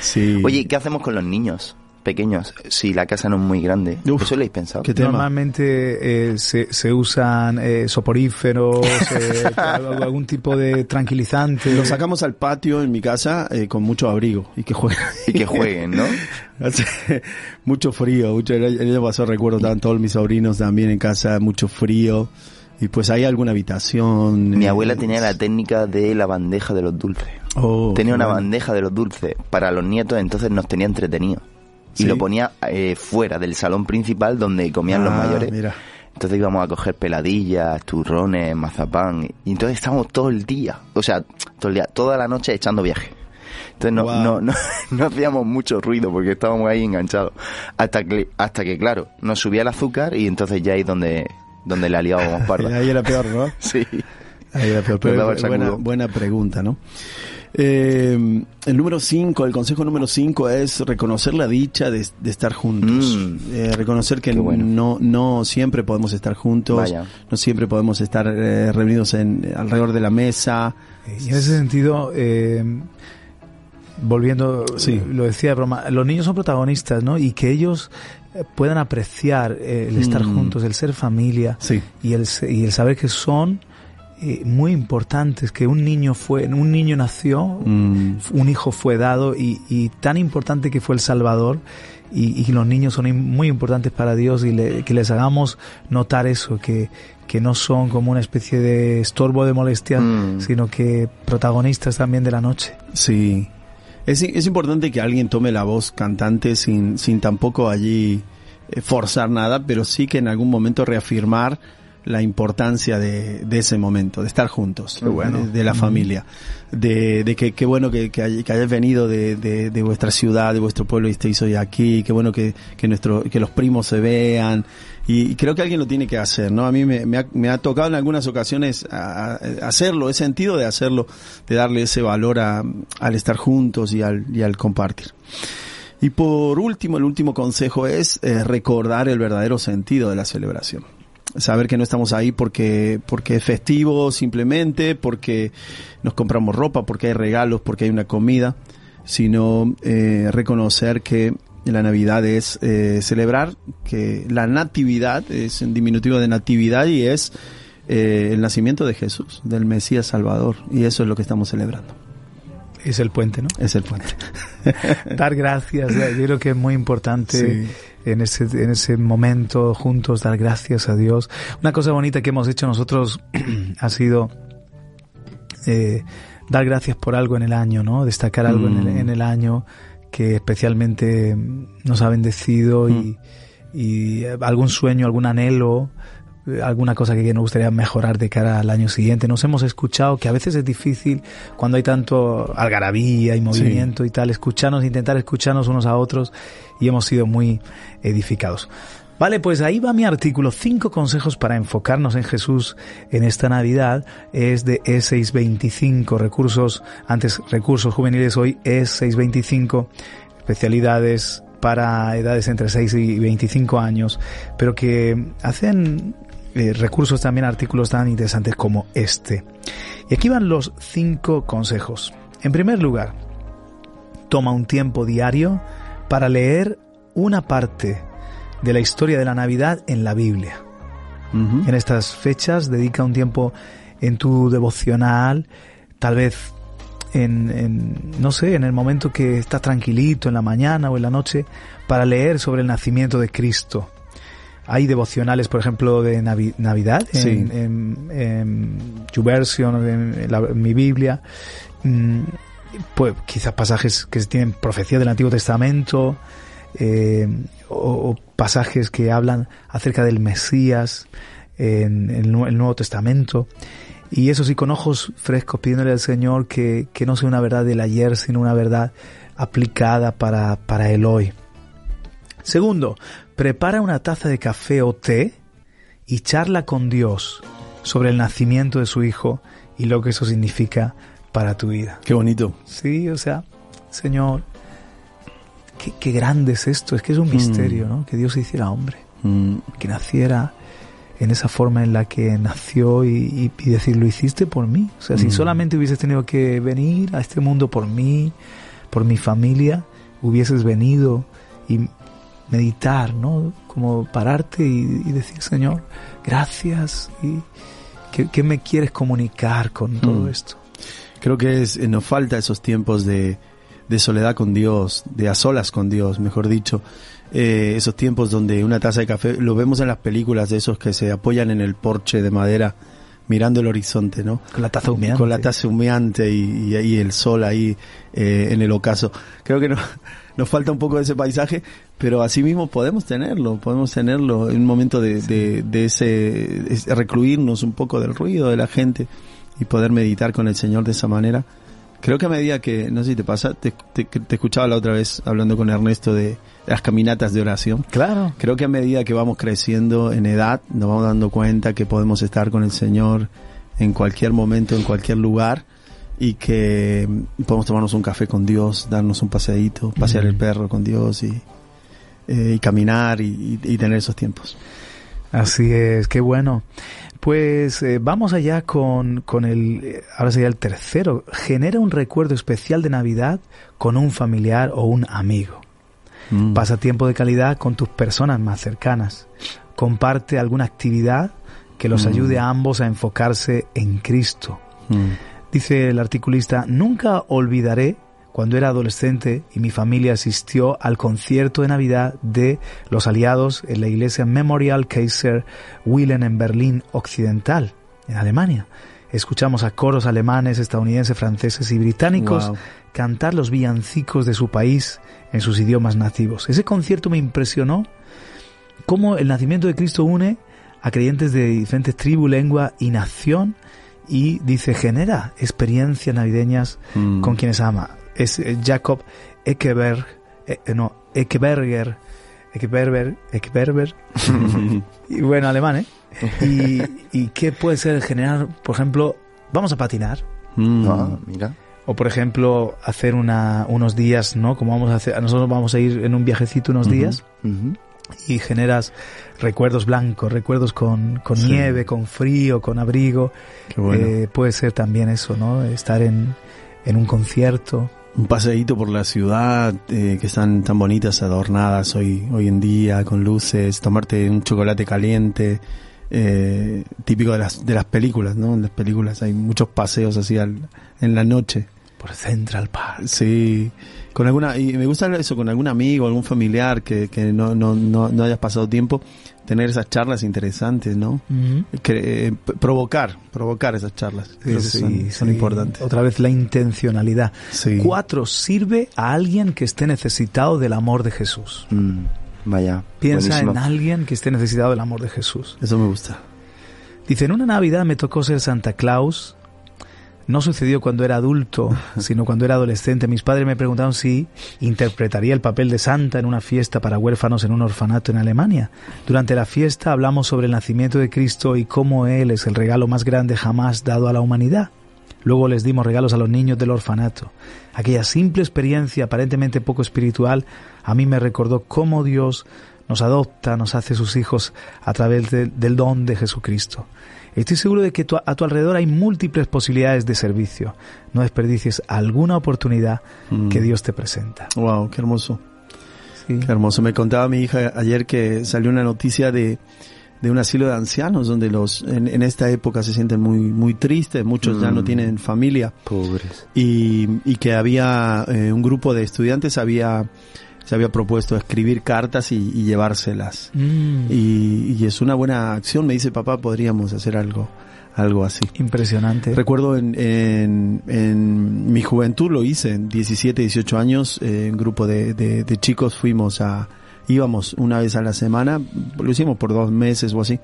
sí. Oye, ¿qué hacemos con los niños? Pequeños, si la casa no es muy grande. ¿Eso lo habéis pensado? Normalmente eh, se, se, usan eh, soporíferos, eh, algún tipo de tranquilizante. Lo sacamos al patio en mi casa eh, con mucho abrigo y que jueguen. Y que jueguen, ¿no? mucho frío. Mucho, el, año pasado recuerdo, estaban todos mis sobrinos también en casa, mucho frío. Y pues hay alguna habitación. Mi abuela tenía la técnica de la bandeja de los dulces. Oh, tenía una bandeja de los dulces para los nietos, entonces nos tenía entretenidos y lo ponía eh, fuera del salón principal donde comían los ah, mayores. Entonces íbamos a coger peladillas, turrones, mazapán. Y entonces estábamos todo el día, o sea, todo el día, toda la noche echando viaje. Entonces no, no, no, no, hacíamos mucho ruido porque estábamos ahí enganchados. Hasta que, hasta que claro, nos subía el azúcar y entonces ya ahí donde, donde le aliábamos parda. ahí era peor, ¿no? sí. Ahí era peor. Pero buena, buena pregunta, ¿no? Eh, el número 5, el consejo número 5 es reconocer la dicha de, estar juntos. Mm. Eh, reconocer que no, no siempre podemos estar juntos, no siempre podemos estar eh, reunidos en, alrededor de la mesa. Y en ese sentido, eh, volviendo, lo decía de broma, los niños son protagonistas, ¿no? Y que ellos puedan apreciar el estar mm. juntos, el ser familia y, el, y el saber que son eh, muy importantes que un niño fue un niño nació mm. un hijo fue dado y, tan importante que fue el Salvador y, los niños son muy importantes para Dios y que les hagamos notar eso que que no son como una especie de estorbo de molestia mm. sino que protagonistas también de la noche sí es, es importante que alguien tome la voz cantante sin sin tampoco allí eh, forzar nada pero sí que en algún momento reafirmar la importancia de, de ese momento, de estar juntos, de, la familia, de, de que qué bueno que, que, hayáis venido de, de, vuestra ciudad, de vuestro pueblo y estéis hoy aquí, qué bueno que, que, nuestro, que los primos se vean, y, creo que alguien lo tiene que hacer, ¿no? A mí me, me, ha, me ha tocado en algunas ocasiones hacerlo, he sentido de hacerlo, de darle ese valor a, al estar juntos y al, y al compartir. Y por último, el último consejo es eh, recordar el verdadero sentido de la celebración saber que no estamos ahí porque, porque es festivo simplemente, porque nos compramos ropa, porque hay regalos, porque hay una comida, sino eh, reconocer que la Navidad es eh, celebrar que la natividad es un diminutivo de natividad y es eh, el nacimiento de Jesús, del Mesías Salvador, y eso es lo que estamos celebrando. Es el puente, ¿no? Es el puente. Dar gracias, yo creo que es muy importante en ese, en ese momento juntos, dar gracias a Dios. Una cosa bonita que hemos hecho nosotros ha sido eh, dar gracias por algo en el año, ¿no? Destacar algo en, el, Mm. en el año que especialmente nos ha bendecido y, y eh, algún sueño, algún anhelo, alguna cosa que nos gustaría mejorar de cara al año siguiente. Nos hemos escuchado que a veces es difícil cuando hay tanto algarabía y movimiento y tal, escucharnos, intentar escucharnos unos a otros y hemos sido muy edificados. Vale, pues ahí va mi artículo, cinco consejos para enfocarnos en Jesús en esta Navidad. Es de E625, recursos, antes recursos juveniles, hoy E625, especialidades para edades entre 6 y 25 años, pero que hacen eh, recursos también, artículos tan interesantes como este. Y aquí van los cinco consejos. En primer lugar, toma un tiempo diario para leer una parte de la historia de la Navidad en la Biblia. En estas fechas dedica un tiempo en tu devocional, tal vez en, en, no sé, en el momento que estás tranquilito en la mañana o en la noche para leer sobre el nacimiento de Cristo. Hay devocionales, por ejemplo, de Navi- Navidad en, Sí. en, en YouVersion, en, en la- en mi Biblia. Mm, Pues quizás pasajes que tienen profecía del Antiguo Testamento, eh, o, o pasajes que hablan acerca del Mesías en, el Nuevo Testamento. Y eso sí, con ojos frescos, pidiéndole al Señor que, que no sea una verdad del ayer, sino una verdad aplicada para, para el hoy. Segundo, prepara una taza de café o té y charla con Dios sobre el nacimiento de su hijo y lo que eso significa para tu vida. Qué bonito. Sí, o sea, Señor, qué, qué grande es esto, es que es un misterio, ¿no? Que Dios se hiciera hombre, Mm, que naciera en esa forma en la que nació y, y- y decir, lo hiciste por mí. O sea, si Mm. solamente hubieses tenido que venir a este mundo por mí, por mi familia, hubieses venido y meditar, ¿no? Como pararte y, y decir, Señor, gracias. Y ¿qué, qué me quieres comunicar con todo Mm. esto? Creo que es, eh, nos falta esos tiempos de, de soledad con Dios, de a solas con Dios, mejor dicho. Eh, esos tiempos donde una taza de café, lo vemos en las películas de esos que se apoyan en el porche de madera mirando el horizonte, ¿no? Con la taza humeante. Con la taza humeante y, y el sol ahí eh, en el ocaso. Creo que no- nos falta un poco de ese paisaje, pero asimismo podemos tenerlo, podemos tenerlo en un momento de, de, de ese, recluirnos un poco del ruido de la gente y poder meditar con el Señor de esa manera. Creo que a medida que, no sé si te pasa, te, te- te escuchaba la otra vez hablando con Ernesto de, de las caminatas de oración. Claro. Creo que a medida que vamos creciendo en edad, nos vamos dando cuenta que podemos estar con el Señor en cualquier momento, en cualquier lugar, y que mm, podemos tomarnos un café con Dios, darnos un paseadito, pasear Mm. el perro con Dios y, eh, y caminar y, y- y tener esos tiempos. Así es, qué bueno. Pues eh, vamos allá con, con el, eh, ahora sería el tercero. Genera un recuerdo especial de Navidad con un familiar o un amigo. Mm. Pasa tiempo de calidad con tus personas más cercanas. Comparte alguna actividad que los Mm. ayude a ambos a enfocarse en Cristo. Mm. Dice el articulista, nunca olvidaré cuando era adolescente y mi familia asistió al concierto de Navidad de los aliados en la iglesia Memorial Kaiser Wilhelm en Berlín Occidental, en Alemania. Escuchamos a coros alemanes, estadounidenses, franceses y británicos Wow. cantar los villancicos de su país en sus idiomas nativos. Ese concierto me impresionó cómo el nacimiento de Cristo une a creyentes de diferentes tribus, lengua y nación y dice genera experiencias navideñas Mm. con quienes ama. Es eh, Jacob Ekeberg, eh, no, Ekeberger, Ekeberger, Ekeberger, y bueno, alemán, ¿eh? Y, y qué puede ser generar, por ejemplo, vamos a patinar, Mm. Ah, mira. o por ejemplo, hacer una, unos días, ¿no? Como vamos a hacer, nosotros vamos a ir en un viajecito unos días y generas recuerdos blancos, recuerdos con, con Sí. nieve, con frío, con abrigo. Qué bueno. Eh, puede ser también eso, ¿no? Estar en, en un concierto. Un paseíto por la ciudad, eh, que están tan bonitas, adornadas hoy, hoy en día, con luces, tomarte un chocolate caliente, eh, típico de las, de las películas, ¿no? En las películas hay muchos paseos así al- en la noche. por Central Park. Sí, con alguna, y me gusta eso, con algún amigo, algún familiar que, que no, no, no, no hayas pasado tiempo, tener esas charlas interesantes, ¿no? Que, eh, provocar, provocar esas charlas. Creo Sí, son, son sí. importantes. Otra vez la intencionalidad. Sí. Cuatro, sirve a alguien que esté necesitado del amor de Jesús. Mm, vaya. Piensa buenísimo. en alguien que esté necesitado del amor de Jesús. Eso me gusta. Dice, en una Navidad me tocó ser Santa Claus. No sucedió cuando era adulto, sino cuando era adolescente. Mis padres me preguntaron si interpretaría el papel de Santa en una fiesta para huérfanos en un orfanato en Alemania. Durante la fiesta hablamos sobre el nacimiento de Cristo y cómo Él es el regalo más grande jamás dado a la humanidad. Luego les dimos regalos a los niños del orfanato. Aquella simple experiencia aparentemente poco espiritual a mí me recordó cómo Dios nos adopta, nos hace sus hijos a través de- del don de Jesucristo. Estoy seguro de que tu- a tu alrededor hay múltiples posibilidades de servicio. No desperdicies alguna oportunidad Mm. que Dios te presenta. Wow, qué hermoso. Sí. Qué hermoso. Me contaba mi hija ayer que salió una noticia de, de un asilo de ancianos donde los en, en esta época se sienten muy muy tristes, muchos ya no Mm. tienen familia Pobres. y, y que había eh, un grupo de estudiantes había se había propuesto escribir cartas y, y llevárselas Mm, y, y es una buena acción. Me dice papá, podríamos hacer algo algo así. impresionante. Recuerdo en, en, en mi juventud lo hice, en 17, 18 años, eh, un grupo de, de, de chicos fuimos a, íbamos una vez a la semana, lo hicimos por dos meses o así,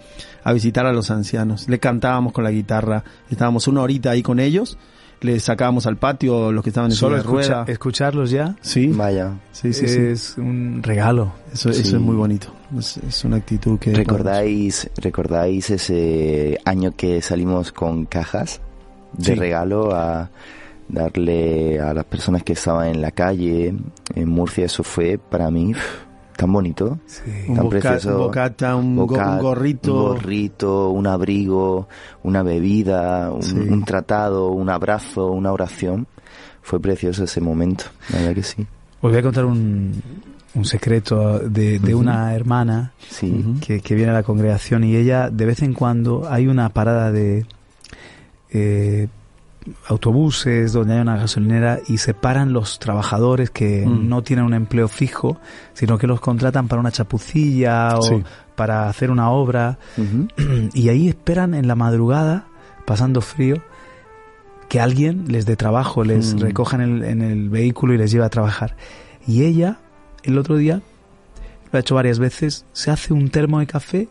a visitar a los ancianos. Le cantábamos con la guitarra, estábamos una horita ahí con ellos, les sacábamos al patio los que estaban en Solo de rueda. escucha- escucharlos ya Sí, Vaya. sí, sí, sí. es un regalo. Eso, eso es muy bonito. Es, es una actitud que... ¿Recordáis, ¿Recordáis ese año que salimos con cajas de Sí. regalo a darle a las personas que estaban en la calle en Murcia? Eso fue para mí tan bonito. Sí. Un, tan boca- precioso. un bocata, un, go- un gorrito. Un gorrito, un abrigo, una bebida, un, Sí. un tratado, un abrazo, una oración. Fue precioso ese momento, la verdad que sí. Os voy a contar un, un secreto de, de una hermana Sí. Que, que viene a la congregación y ella de vez en cuando hay una parada de eh, autobuses donde hay una gasolinera y se paran los trabajadores que Mm. no tienen un empleo fijo, sino que los contratan para una chapucilla o Sí. para hacer una obra y ahí esperan en la madrugada, pasando frío, que alguien les dé trabajo, les Mm. recoja en el, en el vehículo y les lleve a trabajar. Y ella, el otro día, lo ha hecho varias veces, se hace un termo de café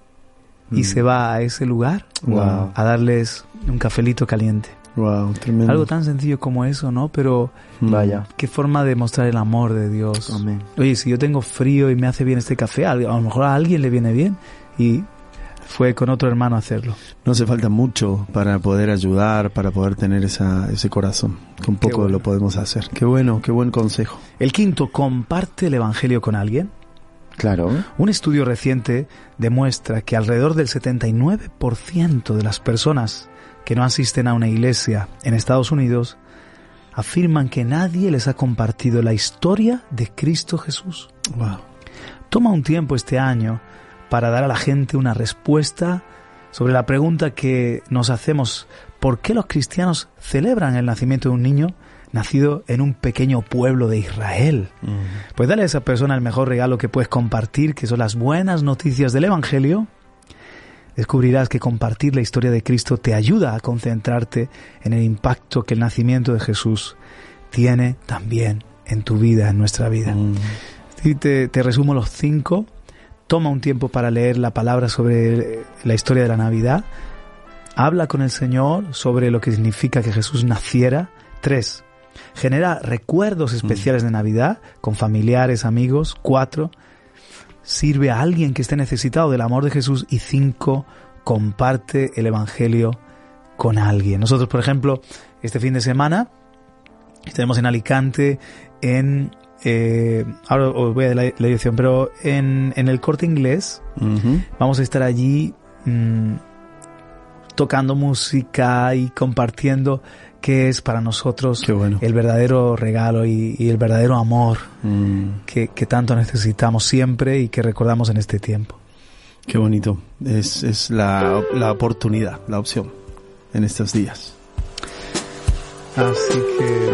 y Mm. se va a ese lugar Wow. a darles un cafelito caliente. Wow, tremendo. Algo tan sencillo como eso, ¿no? Pero Mm. Vaya. qué forma de mostrar el amor de Dios. Amén. Oye, si yo tengo frío y me hace bien este café, a lo mejor a alguien le viene bien. Y fue con otro hermano a hacerlo. No hace falta mucho para poder ayudar, para poder tener esa, ese corazón. Con poco bueno. lo podemos hacer. Qué bueno, qué buen consejo. El quinto, comparte el Evangelio con alguien. Claro. Un estudio reciente demuestra que alrededor del 79% de las personas que no asisten a una iglesia en Estados Unidos afirman que nadie les ha compartido la historia de Cristo Jesús. Wow. Toma un tiempo este año para dar a la gente una respuesta sobre la pregunta que nos hacemos, ¿por qué los cristianos celebran el nacimiento de un niño nacido en un pequeño pueblo de Israel? Pues dale a esa persona el mejor regalo que puedes compartir, que son las buenas noticias del Evangelio. Descubrirás que compartir la historia de Cristo te ayuda a concentrarte en el impacto que el nacimiento de Jesús tiene también en tu vida, en nuestra vida. Mm. Y te, te resumo los cinco. Toma un tiempo para leer la palabra sobre la historia de la Navidad. Habla con el Señor sobre lo que significa que Jesús naciera. Tres. Genera recuerdos especiales de Navidad con familiares, amigos. Cuatro. Sirve a alguien que esté necesitado del amor de Jesús. Y cinco. Comparte el Evangelio con alguien. Nosotros, por ejemplo, este fin de semana estaremos en Alicante en eh, ahora os voy a la, la dirección, pero en, en el corte inglés vamos a estar allí mm, tocando música y compartiendo qué es para nosotros bueno. el verdadero regalo y, y el verdadero amor Mm. que, que tanto necesitamos siempre y que recordamos en este tiempo. Qué bonito. Es, es la, la oportunidad, la opción en estos días. Así que...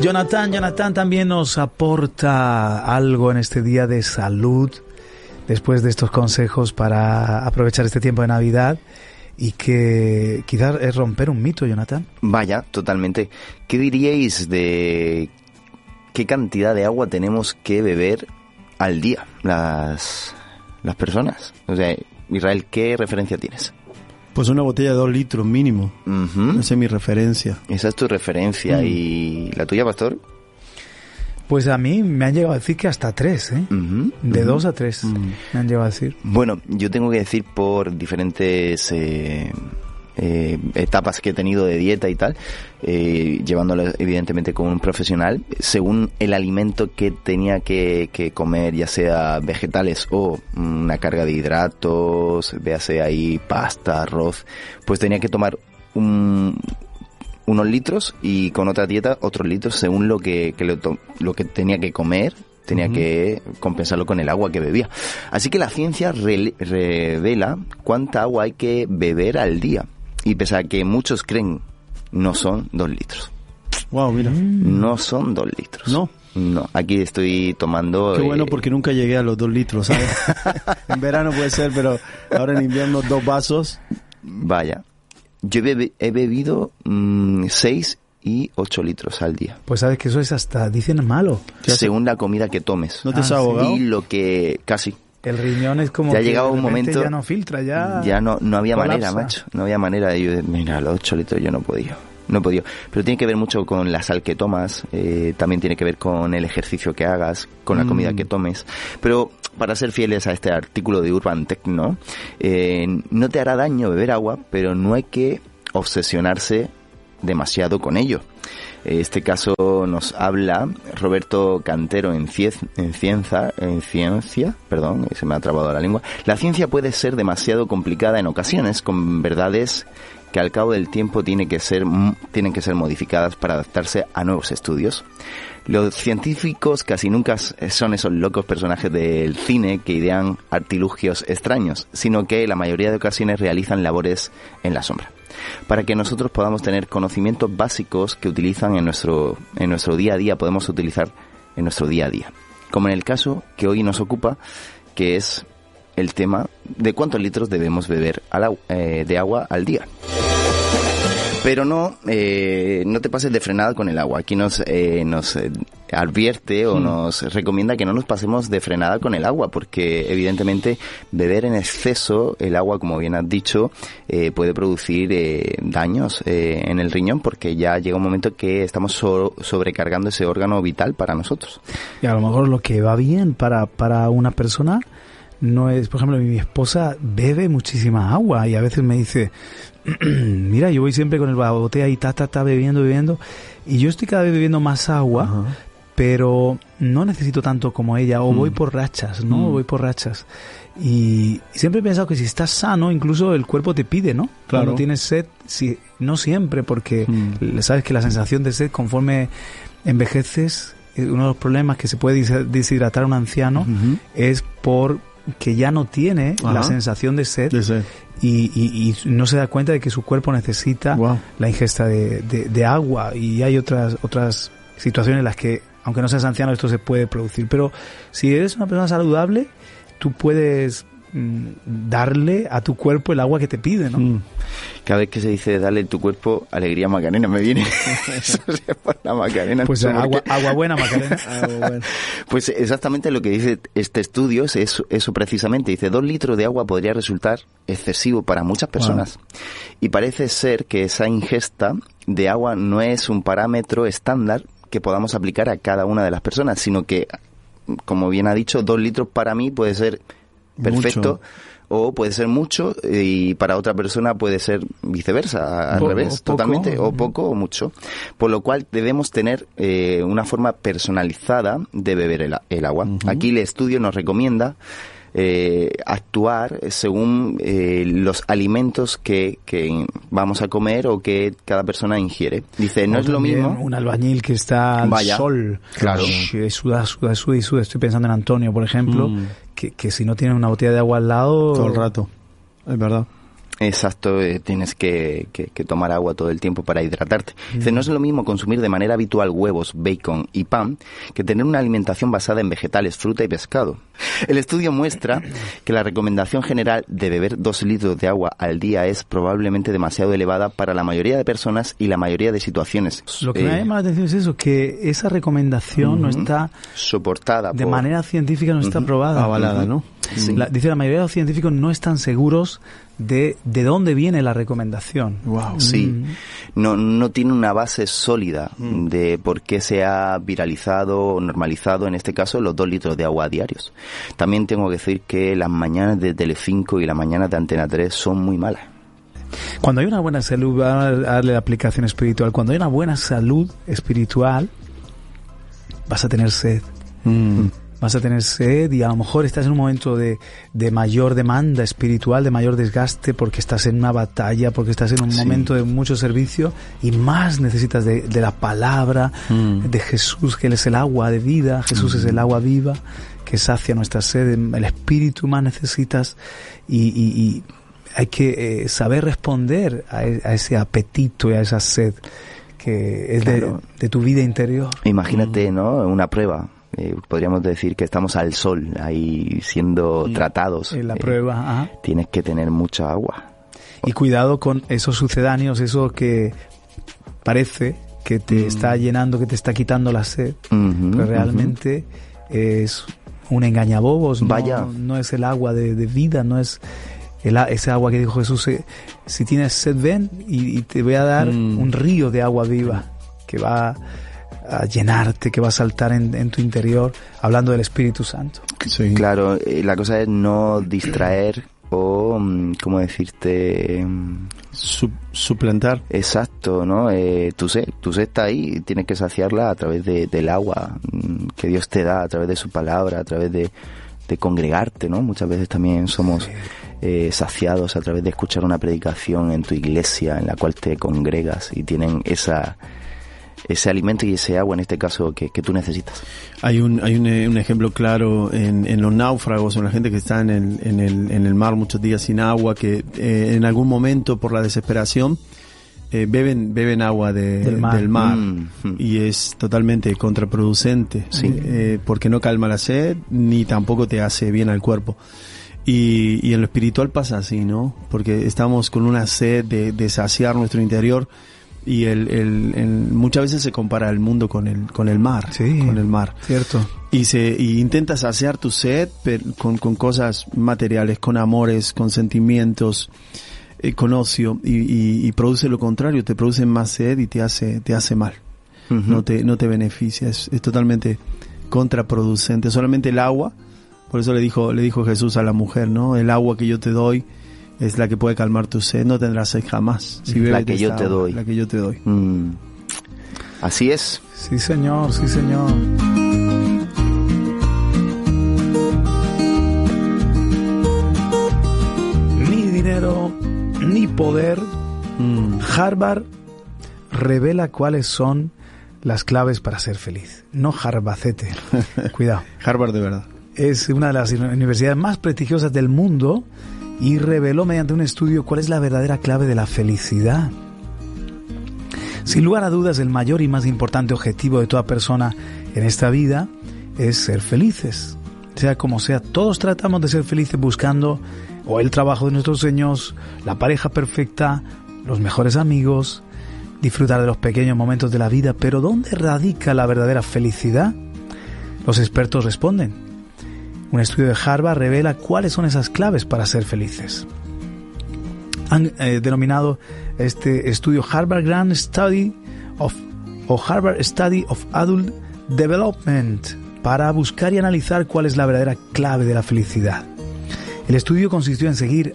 Jonathan, Jonathan también nos aporta algo en este día de salud, después de estos consejos para aprovechar este tiempo de Navidad y que quizás es romper un mito, Jonathan. Vaya, totalmente. ¿Qué diríais de qué cantidad de agua tenemos que beber al día las, las personas? O sea, Israel, ¿qué referencia tienes? Pues una botella de dos litros mínimo. Esa es mi referencia. Esa es tu referencia. Mm. ¿Y la tuya, Pastor? Pues a mí me han llegado a decir que hasta tres, ¿eh? De dos a tres me han llegado a decir. Bueno, yo tengo que decir por diferentes eh, eh, etapas que he tenido de dieta y tal, eh, llevándolo evidentemente con un profesional, según el alimento que tenía que, que comer, ya sea vegetales o una carga de hidratos, véase ahí pasta, arroz, pues tenía que tomar un, unos litros y con otra dieta otros litros según lo que, que lo, lo que tenía que comer tenía que compensarlo con el agua que bebía. Así que la ciencia revela cuánta agua hay que beber al día. Y pese a que muchos creen, no son dos litros. Wow, mira. No son dos litros. No. No, aquí estoy tomando... Qué eh, bueno porque nunca llegué a los dos litros, ¿sabes? en verano puede ser, pero ahora en invierno dos vasos. Vaya. Yo he, bebido mm, seis y ocho litros al día. Pues sabes que eso es hasta, dicen malo. Según la comida que tomes. ¿No te Ah, has ahogado? Y lo que... Casi. El riñón es como Ya que llegaba un momento- ya no filtra, ya... ya no, no había colapsa. manera, macho. No había manera de yo, mira, los 8 litros yo no podido. No he podido. Pero tiene que ver mucho con la sal que tomas, eh, también tiene que ver con el ejercicio que hagas, con la Mm. comida que tomes. Pero para ser fieles a este artículo de Urban Techno, eh, no te hará daño beber agua, pero no hay que obsesionarse demasiado con ello. Este caso nos habla Roberto Cantero en, cie- en, ciencia, en ciencia, perdón, se me ha trabado la lengua. La ciencia puede ser demasiado complicada en ocasiones, con verdades que al cabo del tiempo tiene que ser, tienen que ser modificadas para adaptarse a nuevos estudios. Los científicos casi nunca s- son esos locos personajes del cine que idean artilugios extraños, sino que la mayoría de ocasiones realizan labores en la sombra para que nosotros podamos tener conocimientos básicos que utilizan en nuestro, en nuestro día a día, podemos utilizar en nuestro día a día. Como en el caso que hoy nos ocupa, que es el tema de cuántos litros debemos beber al eh, de agua al día. Pero no, eh, no te pases de frenada con el agua. Aquí nos, eh, nos eh, advierte o nos recomienda que no nos pasemos de frenada con el agua, porque evidentemente beber en exceso el agua, como bien has dicho, eh, puede producir eh, daños eh, en el riñón, porque ya llega un momento que estamos so- sobrecargando ese órgano vital para nosotros. Y a lo mejor lo que va bien para, para una persona no es, por ejemplo, mi esposa bebe muchísima agua y a veces me dice, mira, yo voy siempre con el la botella y ta, ta, ta, bebiendo, bebiendo, y yo estoy cada vez bebiendo más agua, pero no necesito tanto como ella, o Mm. voy por rachas, ¿no? Mm. Voy por rachas. Y siempre he pensado que si estás sano, incluso el cuerpo te pide, ¿no? Claro. Cuando tienes sed, si, no siempre, porque Mm. sabes que la sensación de sed conforme envejeces, eh, uno de los problemas que se puede deshidratar a un anciano es por que ya no tiene la Ajá. sensación de sed De sed. y, y- y no se da cuenta de que su cuerpo necesita Wow. la ingesta de, de- de agua y hay otras otras situaciones en las que aunque no seas anciano esto se puede producir pero si eres una persona saludable tú puedes darle a tu cuerpo el agua que te pide ¿no? Mm. Cada vez que se dice dale tu cuerpo alegría Macarena, me viene eso la Macarena. pues no sé por agua, buena Macarena. Pues exactamente lo que dice este estudio es eso, eso precisamente. Dice, dos litros de agua podría resultar excesivo para muchas personas. Y parece ser que esa ingesta de agua no es un parámetro estándar que podamos aplicar a cada una de las personas, sino que, como bien ha dicho, dos litros para mí puede ser perfecto. Mucho. O puede ser mucho y para otra persona puede ser viceversa, al revés, totalmente, o poco o mucho. Por lo cual debemos tener eh, una forma personalizada de beber el, a- el agua. Aquí el estudio nos recomienda eh, actuar según eh, los alimentos que, que vamos a comer o que cada persona ingiere. Dice, no es lo mismo. un albañil que está al Vaya, sol claro. Ush, suda, suda, suda y suda estoy pensando en Antonio por ejemplo Mm. Que, si no tiene una botella de agua al lado Todo el rato. Es verdad. Exacto, eh, tienes que, que, que, tomar agua todo el tiempo para hidratarte. Dice, no es lo mismo consumir de manera habitual huevos, bacon y pan que tener una alimentación basada en vegetales, fruta y pescado. El estudio muestra que la recomendación general de beber dos litros de agua al día es probablemente demasiado elevada para la mayoría de personas y la mayoría de situaciones. Lo que me llama la atención es eso, que esa recomendación no está soportada de manera científica, no está aprobada. Avalada, ¿no? Sí. La, dice la mayoría de los científicos no están seguros de, de dónde viene la recomendación. Wow. Sí. Mm. No, no tiene una base sólida mm. de por qué se ha viralizado o normalizado, en este caso, los dos litros de agua diarios. También tengo que decir que las mañanas de Telecinco y las mañanas de Antena 3 son muy malas. Cuando hay una buena salud, a darle la aplicación espiritual, cuando hay una buena salud espiritual, vas a tener sed. Mm vas a tener sed y a lo mejor estás en un momento de, de, mayor demanda espiritual, de mayor desgaste, porque estás en una batalla, porque estás en un sí. momento de mucho servicio y más necesitas de, de la palabra mm. de Jesús, que Él es el agua de vida, Jesús mm. es el agua viva que sacia nuestra sed, el espíritu más necesitas y, y, y hay que eh, saber responder a, a, ese apetito y a esa sed que es claro. de, de, tu vida interior. Imagínate, mm. ¿no? Una prueba eh, podríamos decir que estamos al sol, ahí siendo y, tratados. En la eh, prueba, ajá. Tienes que tener mucha agua. Y cuidado con esos sucedáneos, eso que parece que te mm. está llenando, que te está quitando la sed, uh -huh, pero realmente uh -huh. es un engañabobos, Vaya. No, no es el agua de, de vida, no es el, ese agua que dijo Jesús, eh, si tienes sed ven y, y te voy a dar mm. un río de agua viva que va a llenarte, que va a saltar en, en, tu interior, hablando del Espíritu Santo. Sí. Claro, eh, la cosa es no distraer o, ¿cómo decirte? Sup suplantar. Exacto, ¿no? Eh, tu sed, tu sed está ahí, tienes que saciarla a través de, del agua mm, que Dios te da, a través de su palabra, a través de, de congregarte, ¿no? Muchas veces también somos eh, saciados a través de escuchar una predicación en tu iglesia en la cual te congregas y tienen esa ese alimento y ese agua en este caso que, que tú necesitas. Hay un, hay un, un ejemplo claro en, en, los náufragos, en la gente que está en el, en el, en el mar muchos días sin agua, que eh, en algún momento por la desesperación eh, beben, beben agua de, del mar, del mar mm, mm. y es totalmente contraproducente sí. eh, porque no calma la sed ni tampoco te hace bien al cuerpo. Y, y en lo espiritual pasa así, ¿no? Porque estamos con una sed de, de saciar nuestro interior y el, el, el, muchas veces se compara el mundo con el con el mar sí, con el mar. cierto. Y se y intentas saciar tu sed con, con cosas materiales con amores con sentimientos eh, con ocio y, y, y, produce lo contrario te produce más sed y te hace te hace mal. Uh -huh. no te no te beneficia es, es totalmente contraproducente. Solamente el agua por eso le dijo le dijo Jesús a la mujer no el agua que yo te doy es la que puede calmar tu sed, no tendrás sed jamás. Si la que yo te doy. La que yo te doy. Mm. Así es. Sí, señor, sí, señor. Ni dinero, ni poder. Mm. Harvard revela cuáles son las claves para ser feliz. No Harbacete. Cuidado. Harvard de verdad. Es una de las universidades más prestigiosas del mundo y reveló mediante un estudio cuál es la verdadera clave de la felicidad. Sin lugar a dudas, el mayor y más importante objetivo de toda persona en esta vida es ser felices. Sea como sea, todos tratamos de ser felices buscando o el trabajo de nuestros sueños, la pareja perfecta, los mejores amigos, disfrutar de los pequeños momentos de la vida, pero ¿dónde radica la verdadera felicidad? Los expertos responden, un estudio de Harvard revela cuáles son esas claves para ser felices. Han eh, denominado este estudio Harvard Grand Study of o Harvard Study of Adult Development para buscar y analizar cuál es la verdadera clave de la felicidad. El estudio consistió en seguir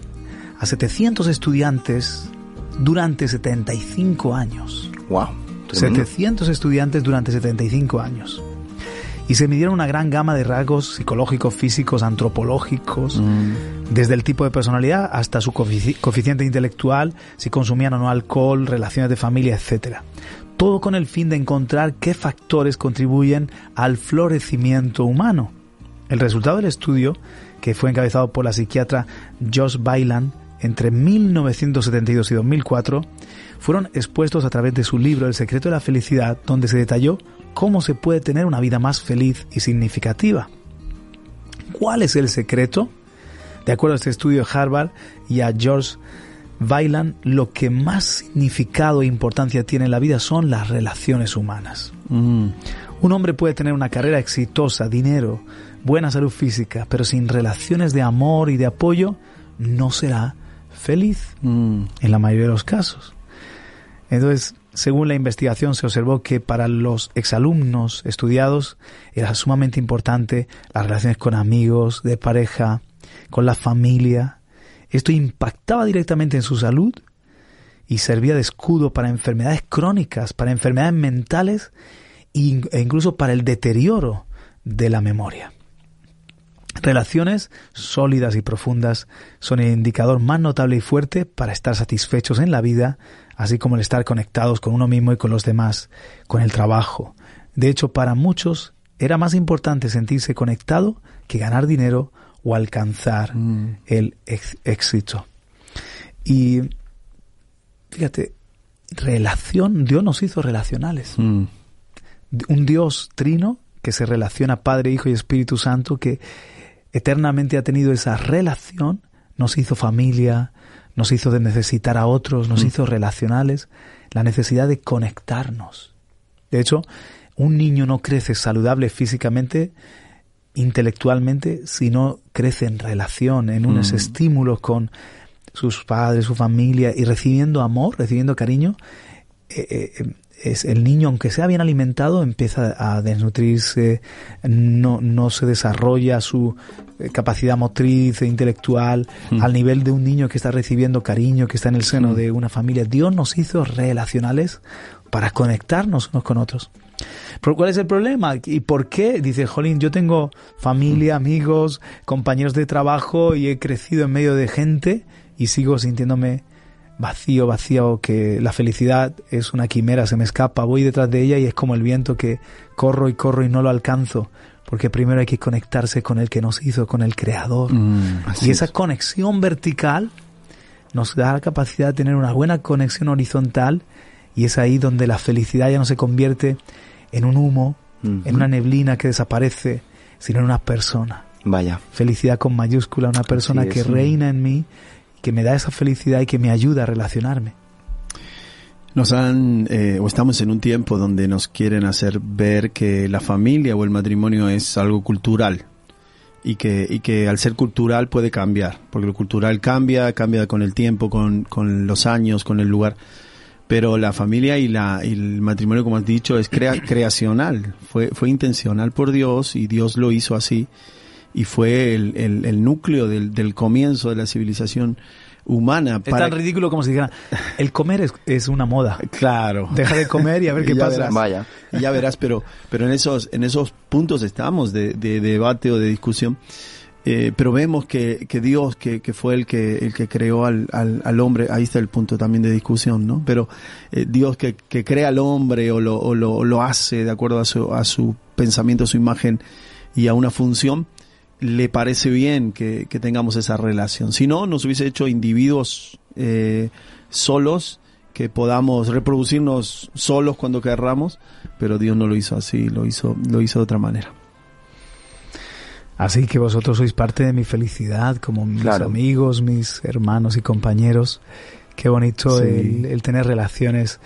a 700 estudiantes durante 75 años. Wow. 700 estudiantes durante 75 años y se midieron una gran gama de rasgos psicológicos, físicos, antropológicos, mm. desde el tipo de personalidad hasta su coeficiente intelectual, si consumían o no alcohol, relaciones de familia, etc. Todo con el fin de encontrar qué factores contribuyen al florecimiento humano. El resultado del estudio, que fue encabezado por la psiquiatra Josh Bailan, entre 1972 y 2004, fueron expuestos a través de su libro El secreto de la felicidad, donde se detalló cómo se puede tener una vida más feliz y significativa. ¿Cuál es el secreto? De acuerdo a este estudio de Harvard y a George Weiland, lo que más significado e importancia tiene en la vida son las relaciones humanas. Mm. Un hombre puede tener una carrera exitosa, dinero, buena salud física, pero sin relaciones de amor y de apoyo, no será feliz Mm. en la mayoría de los casos. Entonces, según la investigación, se observó que para los exalumnos estudiados era sumamente importante las relaciones con amigos, de pareja, con la familia. Esto impactaba directamente en su salud y servía de escudo para enfermedades crónicas, para enfermedades mentales e incluso para el deterioro de la memoria. Relaciones sólidas y profundas son el indicador más notable y fuerte para estar satisfechos en la vida, así como el estar conectados con uno mismo y con los demás, con el trabajo. De hecho, para muchos era más importante sentirse conectado que ganar dinero o alcanzar Mm. el éxito. Y fíjate, relación, Dios nos hizo relacionales Mm. un Dios trino que se relaciona Padre, Hijo y Espíritu Santo, que eternamente ha tenido esa relación, nos hizo familia, nos hizo de necesitar a otros, nos Mm. hizo relacionales, la necesidad de conectarnos. De hecho, un niño no crece saludable físicamente, intelectualmente, si no crece en relación, en unos Mm. estímulos con sus padres, su familia y recibiendo amor, recibiendo cariño, eh, eh, es el niño, aunque sea bien alimentado, empieza a desnutrirse, no, no se desarrolla su eh, capacidad motriz e intelectual Mm. al nivel de un niño que está recibiendo cariño, que está en el seno Mm. de una familia. Dios nos hizo relacionales para conectarnos unos con otros. Pero ¿cuál es el problema? ¿Y por qué? Dice, Jolín, yo tengo familia, amigos, compañeros de trabajo y he crecido en medio de gente y sigo sintiéndome vacío, vacío, que la felicidad es una quimera, se me escapa, voy detrás de ella y es como el viento que corro y corro y no lo alcanzo, porque primero hay que conectarse con el que nos hizo, con el creador. Mm. Y esa es. conexión vertical nos da la capacidad de tener una buena conexión horizontal y es ahí donde la felicidad ya no se convierte en un humo, en una neblina que desaparece, sino en una persona. Vaya. Felicidad con mayúscula, una persona que reina en mí, que me da esa felicidad y que me ayuda a relacionarme. Nos han, eh, o estamos en un tiempo donde nos quieren hacer ver que la familia o el matrimonio es algo cultural y que, y que al ser cultural puede cambiar, porque lo cultural cambia, cambia con el tiempo, con, con los años, con el lugar. Pero la familia y, la, el matrimonio, como has dicho, es crea- creacional, fue, fue intencional por Dios y Dios lo hizo así y fue el, el, el núcleo del, del comienzo de la civilización humana. Es tan ridículo como si dijera, el comer es, es una moda. Claro. Deja de comer y a ver qué Ya pasa. verás. Vaya. Y ya verás, pero, pero en esos, en esos puntos estamos de, de debate o de discusión. Eh, pero vemos que, que Dios, que, que fue el que, el que creó al, al, al hombre, ahí está el punto también de discusión, ¿no? Pero eh, Dios que, que crea al hombre o lo, o lo, o lo hace de acuerdo a su, a su pensamiento, a su imagen y a una función, le parece bien que, que tengamos esa relación. Si no, nos hubiese hecho individuos eh, solos que podamos reproducirnos solos cuando querramos, pero Dios no lo hizo así, lo hizo, lo hizo de otra manera. Así que vosotros sois parte de mi felicidad, como mis Claro. amigos, mis hermanos y compañeros. Qué bonito Sí. el, el tener relaciones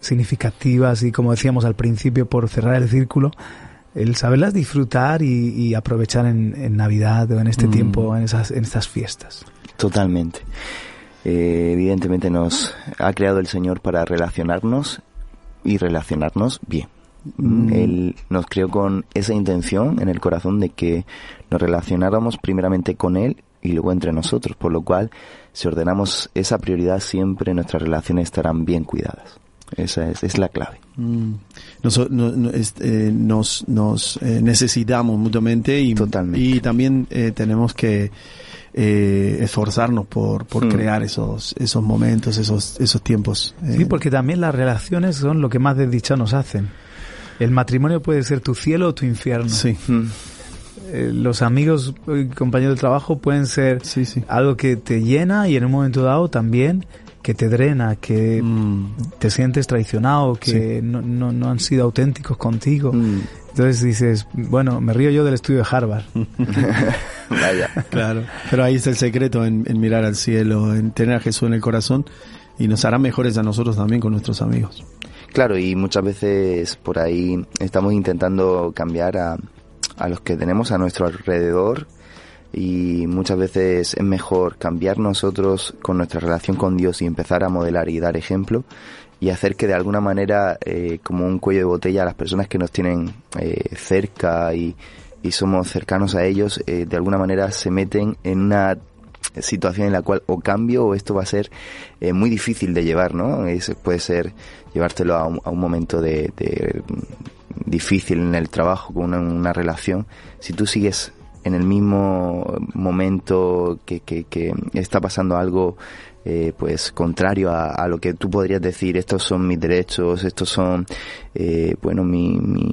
significativas y como decíamos al principio, por cerrar el círculo, el saberlas disfrutar y, y aprovechar en, en Navidad o en este Mm. tiempo, en, esas, en estas fiestas. Totalmente. Eh, evidentemente nos ha creado el Señor para relacionarnos y relacionarnos bien. Mm. Él nos creó con esa intención en el corazón de que nos relacionáramos primeramente con Él y luego entre nosotros, por lo cual si ordenamos esa prioridad siempre nuestras relaciones estarán bien cuidadas. Esa es, es la clave. Mm. Nos, no- no- es- eh, nos, nos, eh, necesitamos mutuamente y, también eh, tenemos que eh, esforzarnos por, por Mm. crear esos, esos momentos, esos, esos tiempos. eh, Sí, porque también las relaciones son lo que más desdicha nos hacen. El matrimonio puede ser tu cielo o tu infierno. sí. Mm. eh, los amigos y compañeros de trabajo pueden ser Sí, sí. algo que te llena y en un momento dado también que te drena, que Mm, te sientes traicionado, que no, no, no han sido auténticos contigo. Mm, Entonces dices, bueno, me río yo del estudio de Harvard. vaya. claro. Pero ahí está el secreto en, en mirar al cielo, en tener a Jesús en el corazón y nos hará mejores a nosotros también con nuestros amigos. Claro, y muchas veces por ahí estamos intentando cambiar a, a los que tenemos a nuestro alrededor y muchas veces es mejor cambiar nosotros con nuestra relación con Dios y empezar a modelar y dar ejemplo y hacer que de alguna manera eh, como un cuello de botella las personas que nos tienen eh, cerca y, y somos cercanos a ellos eh, de alguna manera se meten en una situación en la cual o cambio o esto va a ser eh, muy difícil de llevar, ¿no? Es- puede ser llevártelo a un, a un momento de, de, difícil en el trabajo, con una, una relación. Si tú sigues en el mismo momento que, que, que está pasando algo eh, pues contrario a, lo que tú podrías decir estos son mis derechos estos son eh, bueno mi, mi,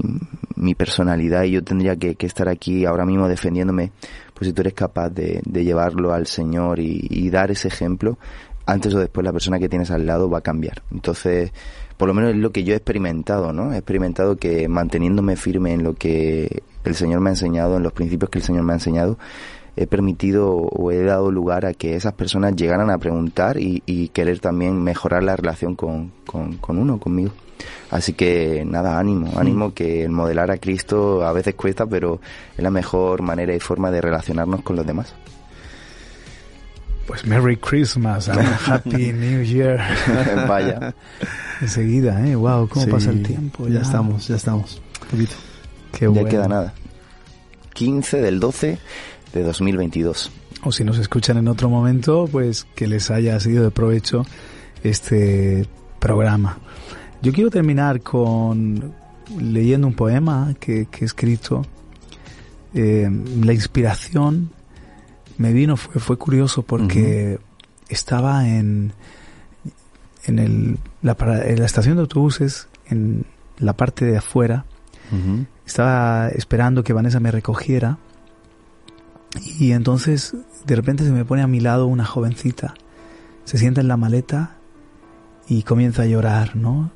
mi personalidad y yo tendría que, que estar aquí ahora mismo defendiéndome pues si tú eres capaz de, de llevarlo al Señor y, y dar ese ejemplo antes o después la persona que tienes al lado va a cambiar. Entonces por lo menos es lo que yo he experimentado, ¿no? He experimentado que manteniéndome firme en lo que el Señor me ha enseñado, en los principios que el Señor me ha enseñado, he permitido o he dado lugar a que esas personas llegaran a preguntar y, y querer también mejorar la relación con, con, con uno, conmigo. Así que nada, ánimo, ánimo que el modelar a Cristo a veces cuesta, pero es la mejor manera y forma de relacionarnos con los demás. Pues Merry Christmas and Happy New Year. Vaya. Enseguida, ¿eh? Wow, cómo Sí, pasa el tiempo. Ya estamos, ya estamos. Un poquito. Qué Ya bueno. queda nada. 15 del 12 de 2022. O si nos escuchan en otro momento, pues que les haya sido de provecho este programa. Yo quiero terminar con leyendo un poema que, que he escrito. Eh, la inspiración me vino, fue, fue curioso porque estaba en, en, el, la, para- en la estación de autobuses, en la parte de afuera, estaba esperando que Vanessa me recogiera. Y entonces de repente se me pone a mi lado una jovencita, se sienta en la maleta y comienza a llorar, ¿no?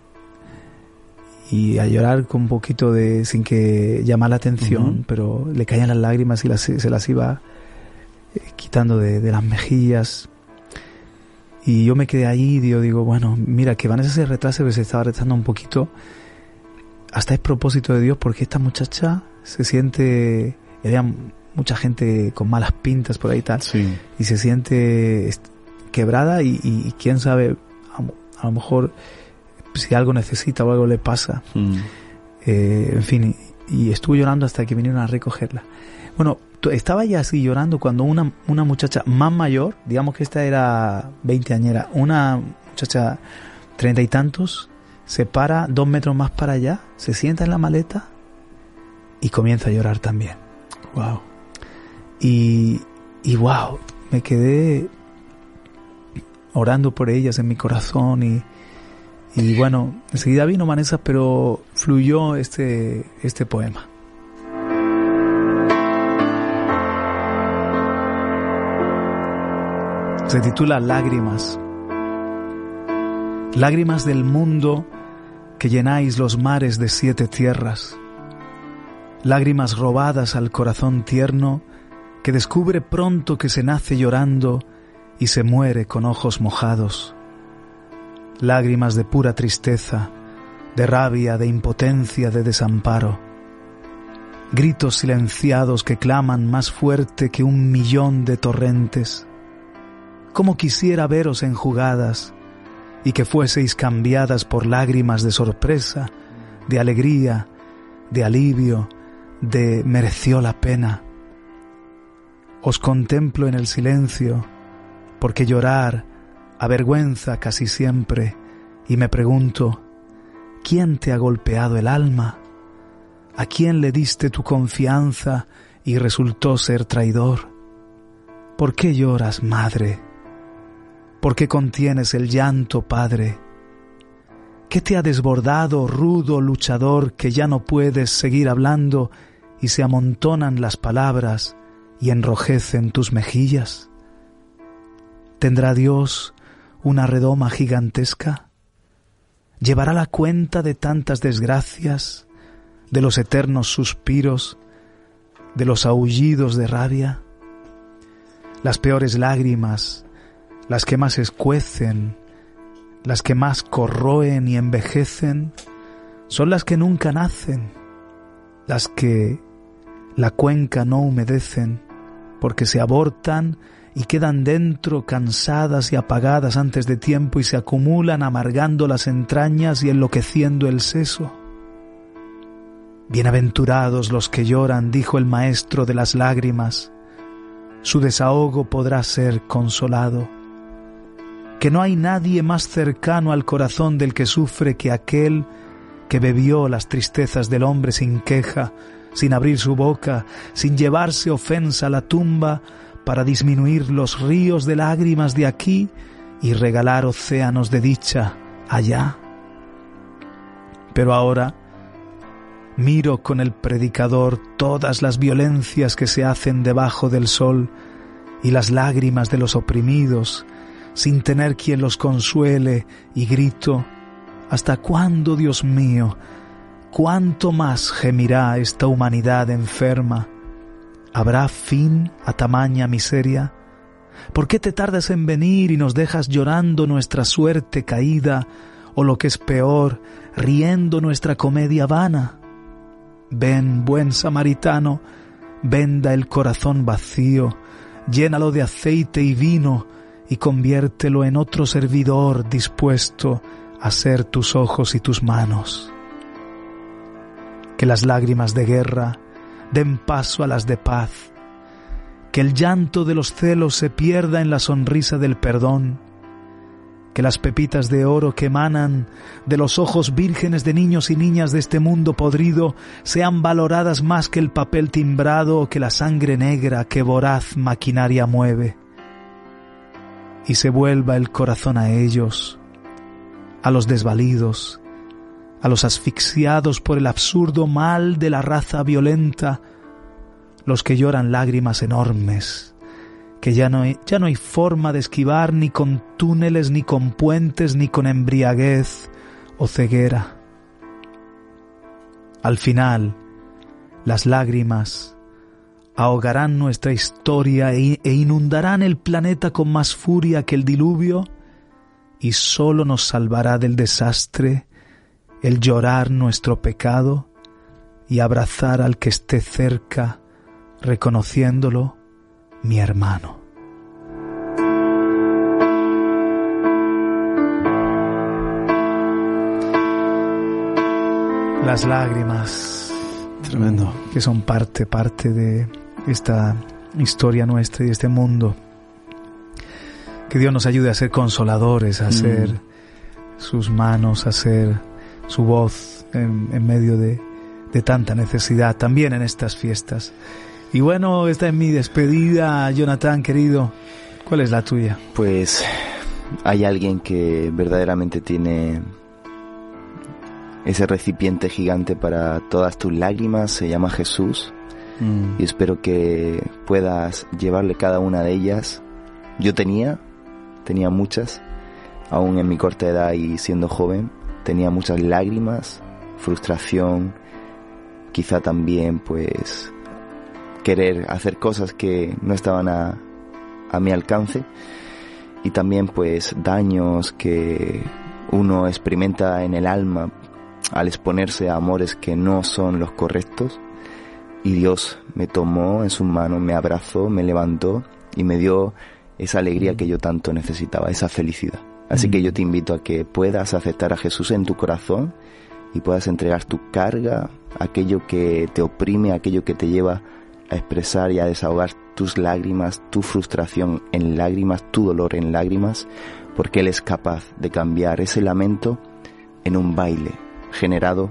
Y a llorar con un poquito de, sin que llamar la atención, pero le caían las lágrimas y las- se las iba quitando de, de las mejillas. Y yo me quedé ahí y yo digo, bueno, mira, que Vanessa se retrase, se estaba retrasando un poquito hasta es propósito de Dios porque esta muchacha se siente, había mucha gente con malas pintas por ahí y tal, Sí. y se siente quebrada y, y- y quién sabe, a, lo mejor si algo necesita o algo le pasa, Mm. eh, en fin, y, y estuvo llorando hasta que vinieron a recogerla. Bueno, estaba ya así llorando cuando una, una muchacha más mayor, digamos que esta era veinteañera, una muchacha treinta y tantos, se para dos metros más para allá, se sienta en la maleta y comienza a llorar también. Wow. Y, y wow, me quedé orando por ellas en mi corazón y, y bueno, enseguida vino Vanessa, pero fluyó este, este poema. Se titula Lágrimas. Lágrimas del mundo que llenáis los mares de siete tierras. Lágrimas robadas al corazón tierno que descubre pronto que se nace llorando y se muere con ojos mojados. Lágrimas de pura tristeza, de rabia, de impotencia, de desamparo. Gritos silenciados que claman más fuerte que un millón de torrentes. Cómo quisiera veros enjugadas y que fueseis cambiadas por lágrimas de sorpresa, de alegría, de alivio, de mereció la pena. Os contemplo en el silencio, porque llorar avergüenza casi siempre, y me pregunto, ¿quién te ha golpeado el alma? ¿A quién le diste tu confianza y resultó ser traidor? ¿Por qué lloras, madre? ¿Por qué contienes el llanto, padre? ¿Qué te ha desbordado, rudo luchador, que ya no puedes seguir hablando y se amontonan las palabras y enrojecen tus mejillas? ¿Tendrá Dios una redoma gigantesca? ¿Llevará la cuenta de tantas desgracias, de los eternos suspiros, de los aullidos de rabia? Las peores lágrimas, las que más escuecen, las que más corroen y envejecen, son las que nunca nacen, las que la cuenca no humedecen, porque se abortan y quedan dentro cansadas y apagadas antes de tiempo y se acumulan amargando las entrañas y enloqueciendo el seso. Bienaventurados los que lloran, dijo el Maestro de las lágrimas, su desahogo podrá ser consolado. Que no hay nadie más cercano al corazón del que sufre que aquel que bebió las tristezas del hombre sin queja, sin abrir su boca, sin llevarse ofensa a la tumba, para disminuir los ríos de lágrimas de aquí y regalar océanos de dicha allá. Pero ahora miro con el predicador todas las violencias que se hacen debajo del sol y las lágrimas de los oprimidos, sin tener quien los consuele, y grito, ¿Hasta cuándo, Dios mío? ¿Cuánto más gemirá esta humanidad enferma? ¿Habrá fin a tamaña miseria? ¿Por qué te tardas en venir y nos dejas llorando nuestra suerte caída, o lo que es peor, riendo nuestra comedia vana? Ven, buen samaritano, venda el corazón vacío, llénalo de aceite y vino, y conviértelo en otro servidor dispuesto a ser tus ojos y tus manos. Que las lágrimas de guerra, den paso a las de paz, que el llanto de los celos se pierda en la sonrisa del perdón, que las pepitas de oro que emanan de los ojos vírgenes de niños y niñas de este mundo podrido sean valoradas más que el papel timbrado o que la sangre negra que voraz maquinaria mueve, y se vuelva el corazón a ellos, a los desvalidos, a los asfixiados por el absurdo mal de la raza violenta, los que lloran lágrimas enormes, que ya no, hay, ya no hay forma de esquivar ni con túneles, ni con puentes, ni con embriaguez o ceguera. Al final, las lágrimas ahogarán nuestra historia e, e inundarán el planeta con más furia que el diluvio, y sólo nos salvará del desastre el llorar nuestro pecado y abrazar al que esté cerca, reconociéndolo mi hermano. Las lágrimas. Tremendo. Que son parte, parte de esta historia nuestra y este mundo. Que Dios nos ayude a ser consoladores, a ser Mm. sus manos, a ser su voz en, en medio de, de tanta necesidad, también en estas fiestas. Y bueno, esta es mi despedida, Jonathan, querido. ¿Cuál es la tuya? Pues hay alguien que verdaderamente tiene ese recipiente gigante para todas tus lágrimas, se llama Jesús. Mm. Y espero que puedas llevarle cada una de ellas. Yo tenía, tenía muchas, aún en mi corta edad y siendo joven, tenía muchas lágrimas, frustración, quizá también pues querer hacer cosas que no estaban a, a mi alcance y también pues daños que uno experimenta en el alma al exponerse a amores que no son los correctos y Dios me tomó en sus manos, me abrazó, me levantó y me dio esa alegría que yo tanto necesitaba, esa felicidad. Así que yo te invito a que puedas aceptar a Jesús en tu corazón y puedas entregar tu carga, aquello que te oprime, aquello que te lleva a expresar y a desahogar tus lágrimas, tu frustración en lágrimas, tu dolor en lágrimas, porque Él es capaz de cambiar ese lamento en un baile generado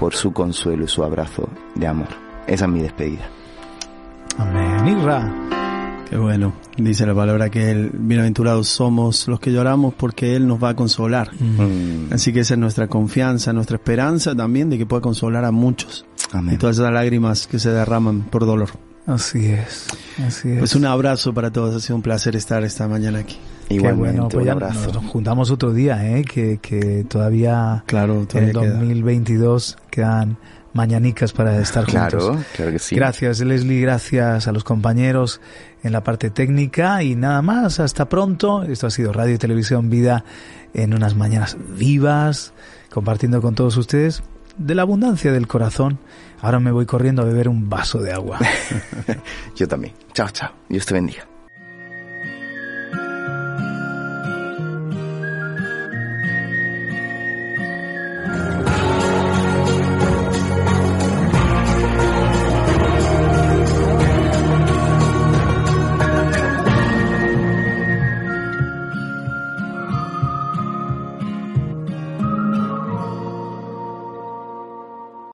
por su consuelo y su abrazo de amor. Esa es mi despedida. Amén. Irra. Qué bueno. Dice la palabra que el bienaventurados somos los que lloramos porque Él nos va a consolar. Mm. Así que esa es nuestra confianza, nuestra esperanza también de que pueda consolar a muchos. y todas esas lágrimas que se derraman por dolor. Así es, así es. Pues un abrazo para todos, ha sido un placer estar esta mañana aquí. Igualmente, bueno, pues un abrazo. Nos juntamos otro día, ¿eh? que, que todavía, claro, en el 2022 quedan mañanicas para estar juntos. Claro, claro que sí. Gracias Leslie, gracias a los compañeros en la parte técnica y nada más, hasta pronto. Esto ha sido Radio y Televisión Vida en unas mañanas vivas, compartiendo con todos ustedes de la abundancia del corazón. Ahora me voy corriendo a beber un vaso de agua. Yo también. Chao, chao. Dios te bendiga.